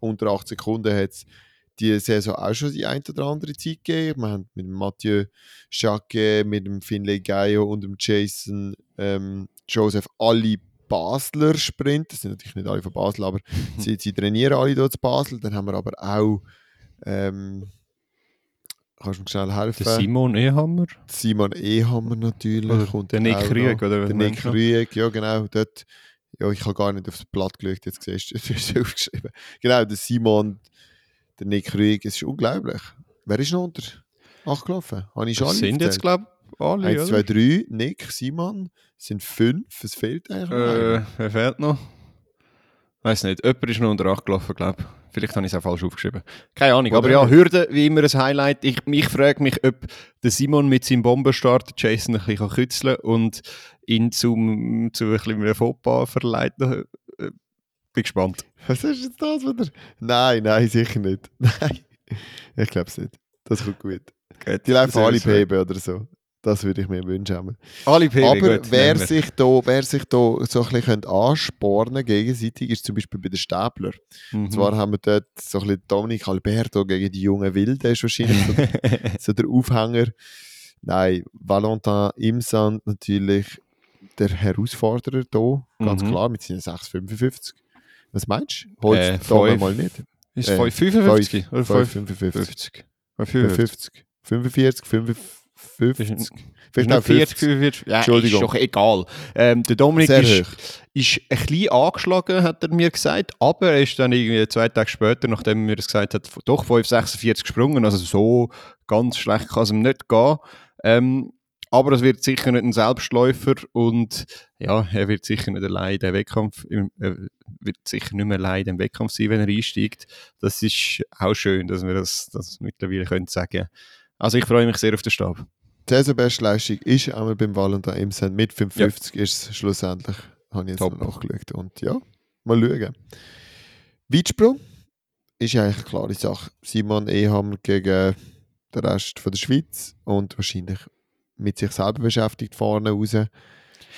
Unter 8 Sekunden hat es die Saison auch schon die ein oder andere Zeit gegeben. Wir haben mit Mathieu Jacquet, mit dem Finlay Gaio und dem Jason ähm, Joseph alle Basler Sprint. Das sind natürlich nicht alle von Basel, aber *laughs* sie, sie trainieren alle dort in Basel. Dann haben wir aber auch ähm, kannst du mir schnell helfen? Der Simon Ehammer. Simon Ehammer natürlich. Oder kommt der Nick noch. oder Der Nick? Rüegg, ja genau. Dort, ja, ich habe gar nicht aufs Blatt geschaut, jetzt siehst du, *laughs* es aufgeschrieben. Genau, der Simon, der Nick Rüegg, es ist unglaublich. Wer ist noch unter 8 gelaufen? Habe ich schon Das sind jetzt, glaube ich, alle, 1, 2, oder? 3, Nick, Simon, es sind 5, es fehlt eigentlich noch Äh, wer fehlt noch? Weiß nicht. Jemand ist noch unter 8 gelaufen, glaube ich. Vielleicht habe ich es auch falsch aufgeschrieben. Keine Ahnung. Aber ja. Hürde, wie immer ein Highlight. Ich, mich frage mich, ob der Simon mit seinem Bombenstart Jason ein bisschen kützeln kann und ihn zum, zu ein bisschen mehr Fauxpas verleiten. Äh, Bin gespannt. Was ist jetzt das wieder? Nein, nein, sicher nicht. *laughs* Nein, ich glaube es nicht. Das kommt gut. Die laufen alle. PB oder so. Das würde ich mir wünschen. einmal. Alle PW, Aber gut, wer sich, da, wer sich da so ein bisschen könnte anspornen gegenseitig, ist zum Beispiel bei den Stäbler. Mhm. Und zwar haben wir dort so ein bisschen Dominik Alberto gegen die jungen Wilden, ist wahrscheinlich so, *laughs* so der Aufhänger. Nein, Valentin Imsand natürlich der Herausforderer hier, ganz Mhm. klar, mit seinen 6,55. Was meinst du? Holst Äh, du mal nicht? Ist Äh, es 55 oder 5,55. 55? 55. 50, 45, 55. Vielleicht Ist auch nicht 40, 50. 45. Ja, Entschuldigung. ist doch egal. Ähm, der Dominik Sehr ist, hoch. ist ein bisschen angeschlagen, hat er mir gesagt, aber er ist dann irgendwie zwei Tage später, nachdem er mir das gesagt hat, doch 5,46 gesprungen. Also so ganz schlecht kann es ihm nicht gehen. Ähm, aber es wird sicher nicht ein Selbstläufer und ja, er wird sicher nicht allein in den Wettkampf, er wird sicher nicht mehr allein im Wettkampf sein, wenn er einsteigt. Das ist auch schön, dass wir das, das mittlerweile können sagen. Also ich freue mich sehr auf den Stab. Die Saisonbestleistung ist einmal beim Valentin Imsen. Mit 55 ist es schlussendlich, habe ich jetzt Top. noch nachgeschaut. Und ja, mal schauen. Weitsprung ist ja eigentlich eine klare Sache. Simon Ehammer gegen den Rest von der Schweiz und wahrscheinlich mit sich selber beschäftigt vorne raus.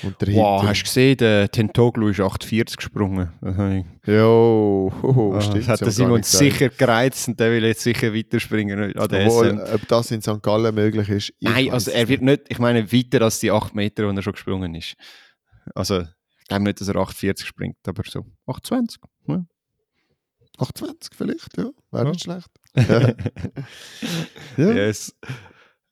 Wow, hast du gesehen, der Tentoglu ist 8,40 gesprungen. Jo, hoho, *laughs* Ah, stimmt. das hat der Simon sicher gereizt und der will jetzt sicher weiterspringen Obwohl, ob das in St. Gallen möglich ist. Nein, also er wird nicht, ich meine, weiter als die 8 Meter, die er schon gesprungen ist. Also, ich glaube nicht, dass er 8,40 springt, aber so 8,20. Ja. 820 vielleicht, ja. Wäre Ja. nicht schlecht. *laughs* *laughs* Ja. Yes.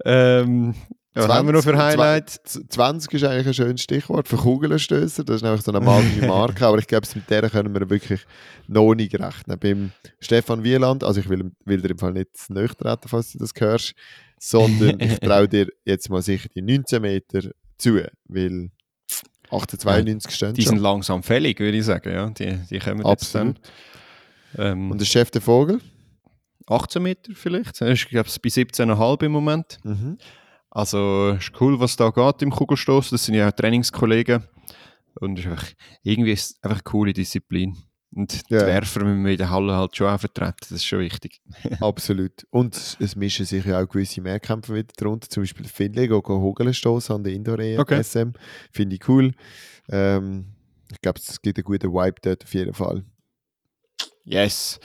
Ähm, ja, was haben wir noch für 20, Highlights? Z- 20 ist eigentlich ein schönes Stichwort für Kugelstößer. Das ist nämlich so eine magische *laughs* Marke, aber ich glaube, mit der können wir wirklich noch nicht rechnen. Beim Stefan Wieland, also ich will, will dir im Fall nicht zu treten, falls du das hörst, sondern *laughs* ich traue dir jetzt mal sicher die 19 Meter zu, weil 1892 stehen Die schon. sind langsam fällig, würde ich sagen. Ja. Die, die kommen jetzt Absolut. dann. Ähm, Und der Chef der Vogel? 18 Meter vielleicht. Ist, glaube ich, bei 17,5 im Moment. Mhm. Also ist cool, was da geht im Kugelstoß. Das sind ja auch Trainingskollegen. Und ist einfach, irgendwie ist es einfach eine coole Disziplin. Und Ja. die Werfer müssen wir in der Halle halt schon auch vertreten. Das ist schon wichtig. *laughs* Absolut. Und es mischen sich ja auch gewisse Mehrkämpfe wieder drunter. Zum Beispiel Finlay, go Hogelstoß an der Indoor Okay. SM. Finde ich cool. Ähm, ich glaube, es gibt einen guten Vibe dort auf jeden Fall. Yes.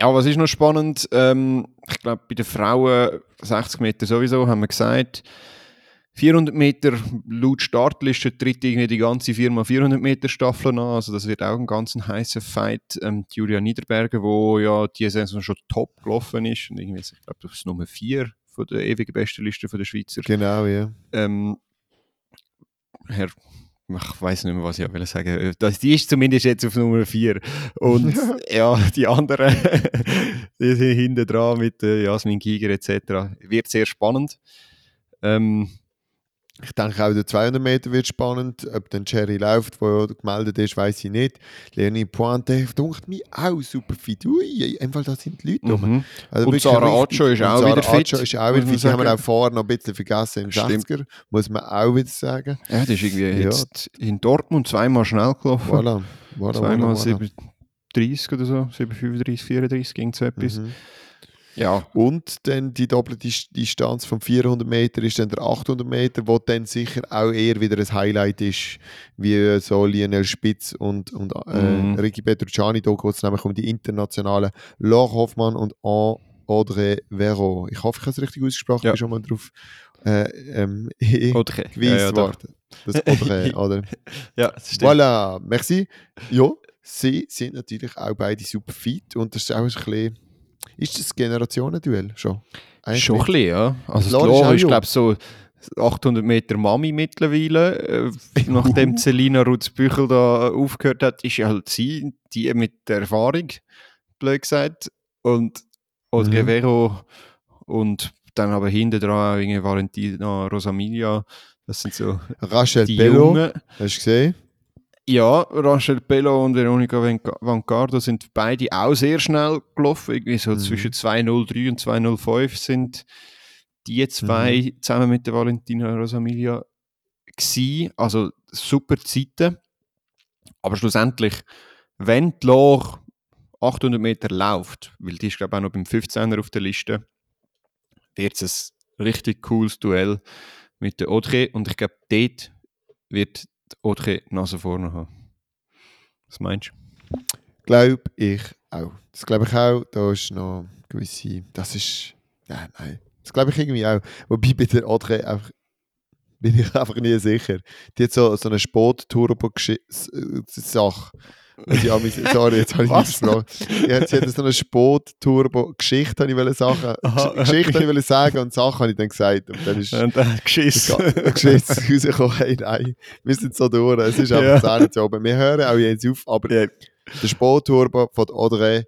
Ja, was ist noch spannend? Ähm, ich glaube, bei den Frauen 60 Meter sowieso, haben wir gesagt. 400 Meter laut Startliste tritt irgendwie die ganze Firma 400 Meter Staffel an. Also das wird auch ein ganz heißer Fight. Ähm, Julia Niederberger, wo ja die Saison schon top gelaufen ist und irgendwie, ich glaube, das ist Nummer 4 von der ewigen besten Liste der Schweizer. Genau, ja. Ähm, Herr, ich weiß nicht mehr, was ich auch will sagen. Das, die ist zumindest jetzt auf Nummer 4. Und *laughs* ja, die anderen, *laughs* die sind hinten dran mit äh, Jasmin Giger etc. Wird sehr spannend. Ähm, Ich denke auch der 200 Meter wird spannend. Ob dann Cherry läuft, wo ja gemeldet ist, weiß ich nicht. Leonie Pointe dunkt mich auch super fit. Ui, einfach da sind die Leute rum. mhm. Also Und Sarah Acho ist und auch wieder fit, ist auch wieder fit. Die haben wir auch vorher noch ein bisschen vergessen im Stimmt. 60er. Muss man auch wieder sagen. Ja, das ist irgendwie Ja. jetzt in Dortmund zweimal schnell gelaufen. Voilà. voilà, Zweimal voilà, voilà. 7,30 oder so, 7,35, 34 ging so etwas. Mhm. Ja, Und dann die doppelte Dis- Distanz von 400 Meter ist dann der 800 Meter, wo dann sicher auch eher wieder ein Highlight ist, wie so Lionel Spitz und, und äh, Mhm. Ricky Petrucciani. Da geht es nämlich um die internationalen Laure Hoffmann und An Audrey Vero. Ich hoffe, ich habe es richtig ausgesprochen, Ja. ich bin schon mal drauf äh, ähm, *laughs* gewiesen okay. ja, ja. Das Audrey, *laughs* oder? ja, das stimmt. Voilà, merci. Ja, sie sind natürlich auch beide super fit und das ist auch ein bisschen... Ist das ein Generationenduell schon? Eigentlich Schon ein bisschen, ja. Also Laura die ist glaube so 800 Meter Mami mittlerweile. Äh, nachdem *laughs* Celina Rutzbüchel da aufgehört hat, ist ja halt sie, die mit der Erfahrung, blöd gesagt. Und Audrey Mhm. Und dann aber hinten dran Valentina Rosamilia. Das sind so Rachel die Bello, Jungen. hast du gesehen? Ja, Rachel Bello und Veronica Van- Van Gardo sind beide auch sehr schnell gelaufen. Irgendwie so Mhm. zwischen 2.03 und 2.05 sind die zwei Mhm. zusammen mit der Valentina Rosamilia gsi. Also super Zeiten. Aber schlussendlich, wenn die Loch 800 Meter läuft, weil die ist glaube ich auch noch beim 15er auf der Liste, wird es ein richtig cooles Duell mit der Audrey und ich glaube, dort wird die Audrey die Nase vorne haben. Was meinst du? Glaube ich auch. Das glaube ich auch. Da ist noch gewisse. Das ist. Ja, nein. Das glaube ich irgendwie auch. Wobei bei der Audrey einfach. Bin ich *laughs* einfach nie sicher. Die hat so, so eine Sport-Turbo-Sache. Sorry, jetzt habe ich nichts. Ja, sie hat so eine Sport-Turbo-Geschichte, habe ich *laughs* wollte sagen. Aha, Geschichte ich wollte sagen und Sache habe ich dann gesagt. Und dann ist Und dann geschissen. Geschichte *laughs* rausgekommen, hey, nein, wir sind so durch. Es ist einfach Ja. ja. Zu oben. Wir hören auch jetzt auf, aber Ja. der Sportturbo von Audrey, den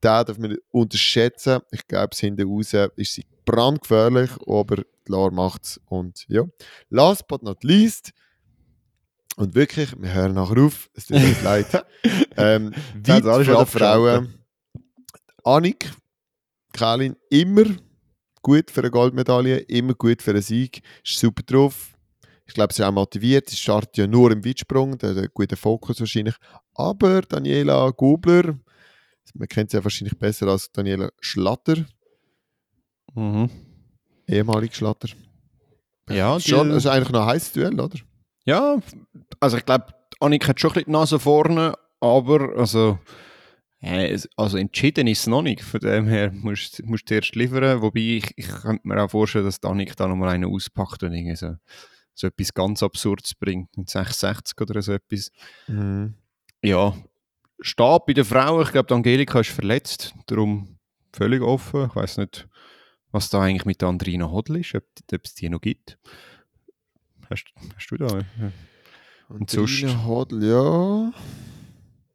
darf man nicht unterschätzen. Ich glaube, es hinten raus ist sie brandgefährlich, aber klar macht es. Und ja, last but not least, und wirklich, wir hören nachher auf, es tut uns leid. *laughs* Ähm, Das alles den schon Frauen. Annik, Kalin, immer gut für eine Goldmedaille, immer gut für einen Sieg, ist super drauf. Ich glaube, sie ist auch motiviert. Sie startet ja nur im Weitsprung, der hat einen guten Fokus wahrscheinlich. Aber Daniela Gubler, Man kennt sie ja wahrscheinlich besser als Daniela Schlatter, Mhm. ehemalig Schlatter. Ja, Schon, das ist eigentlich noch ein heißes Duell, oder? Ja, also ich glaube, Annik hat schon ein bisschen die Nase vorne, aber also, also entschieden ist es noch nicht. Von dem her musst musst du erst liefern. Wobei ich, ich könnte mir auch vorstellen, dass die Annik da nochmal einen auspackt und irgendwie so, so etwas ganz Absurdes bringt. Mit 660 oder so etwas. Mhm. Ja, Stab bei den Frauen, ich glaube, Angelika ist verletzt, darum völlig offen. Ich weiß nicht, was da eigentlich mit der Andrina Hodl ist, ob es die noch gibt. Hast, hast du da? Ja. Und sonst? Hodl, ja.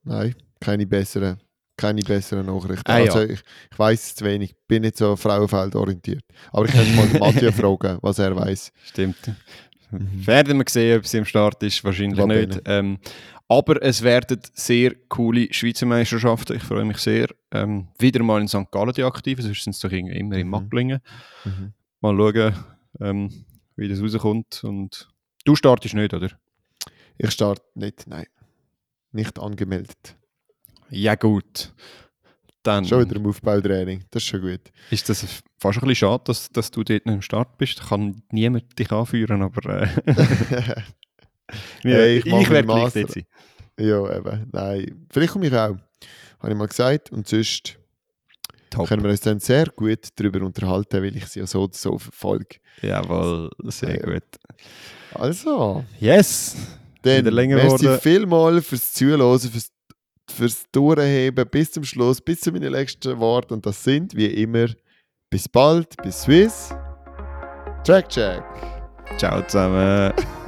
Nein, keine besseren, keine besseren Nachrichten. Ah, ja. also ich, ich weiß zu wenig, bin nicht so frauenfeldorientiert. Aber ich könnte mal Matthias *laughs* fragen, was er weiß. Stimmt. Mhm. Werden wir sehen, ob sie im Start ist, wahrscheinlich Va nicht. Ähm, aber es werden sehr coole Schweizer Meisterschaften. Ich freue mich sehr. Ähm, wieder mal in St. Gallen die aktiv, sonst sind es doch immer in Mhm. Macklingen. Mhm. Mal schauen, ähm, wie das rauskommt. Und du startest nicht, oder? Ich starte nicht, nein. Nicht angemeldet. Ja, gut. Dann Schon wieder im Aufbautraining, das ist schon gut. ist das fast ein bisschen schade, dass, dass du dort nicht im Start bist. Kann niemand dich anführen, aber äh, *laughs* Hey, ich ich, ich werde Master. dort sein. ja, eben, nein. Vielleicht komme ich auch, habe ich mal gesagt. Und sonst Top. können wir uns dann sehr gut darüber unterhalten, weil ich sie ja so oder so verfolge. Jawohl, sehr gut. Also, Yes! dann länger merci geworden. vielmals fürs Zuhören, fürs, fürs Durchheben bis zum Schluss, bis zu meinen letzten Worten. Und das sind, wie immer, bis bald, bis Swiss. Track Check. Ciao zusammen. *laughs*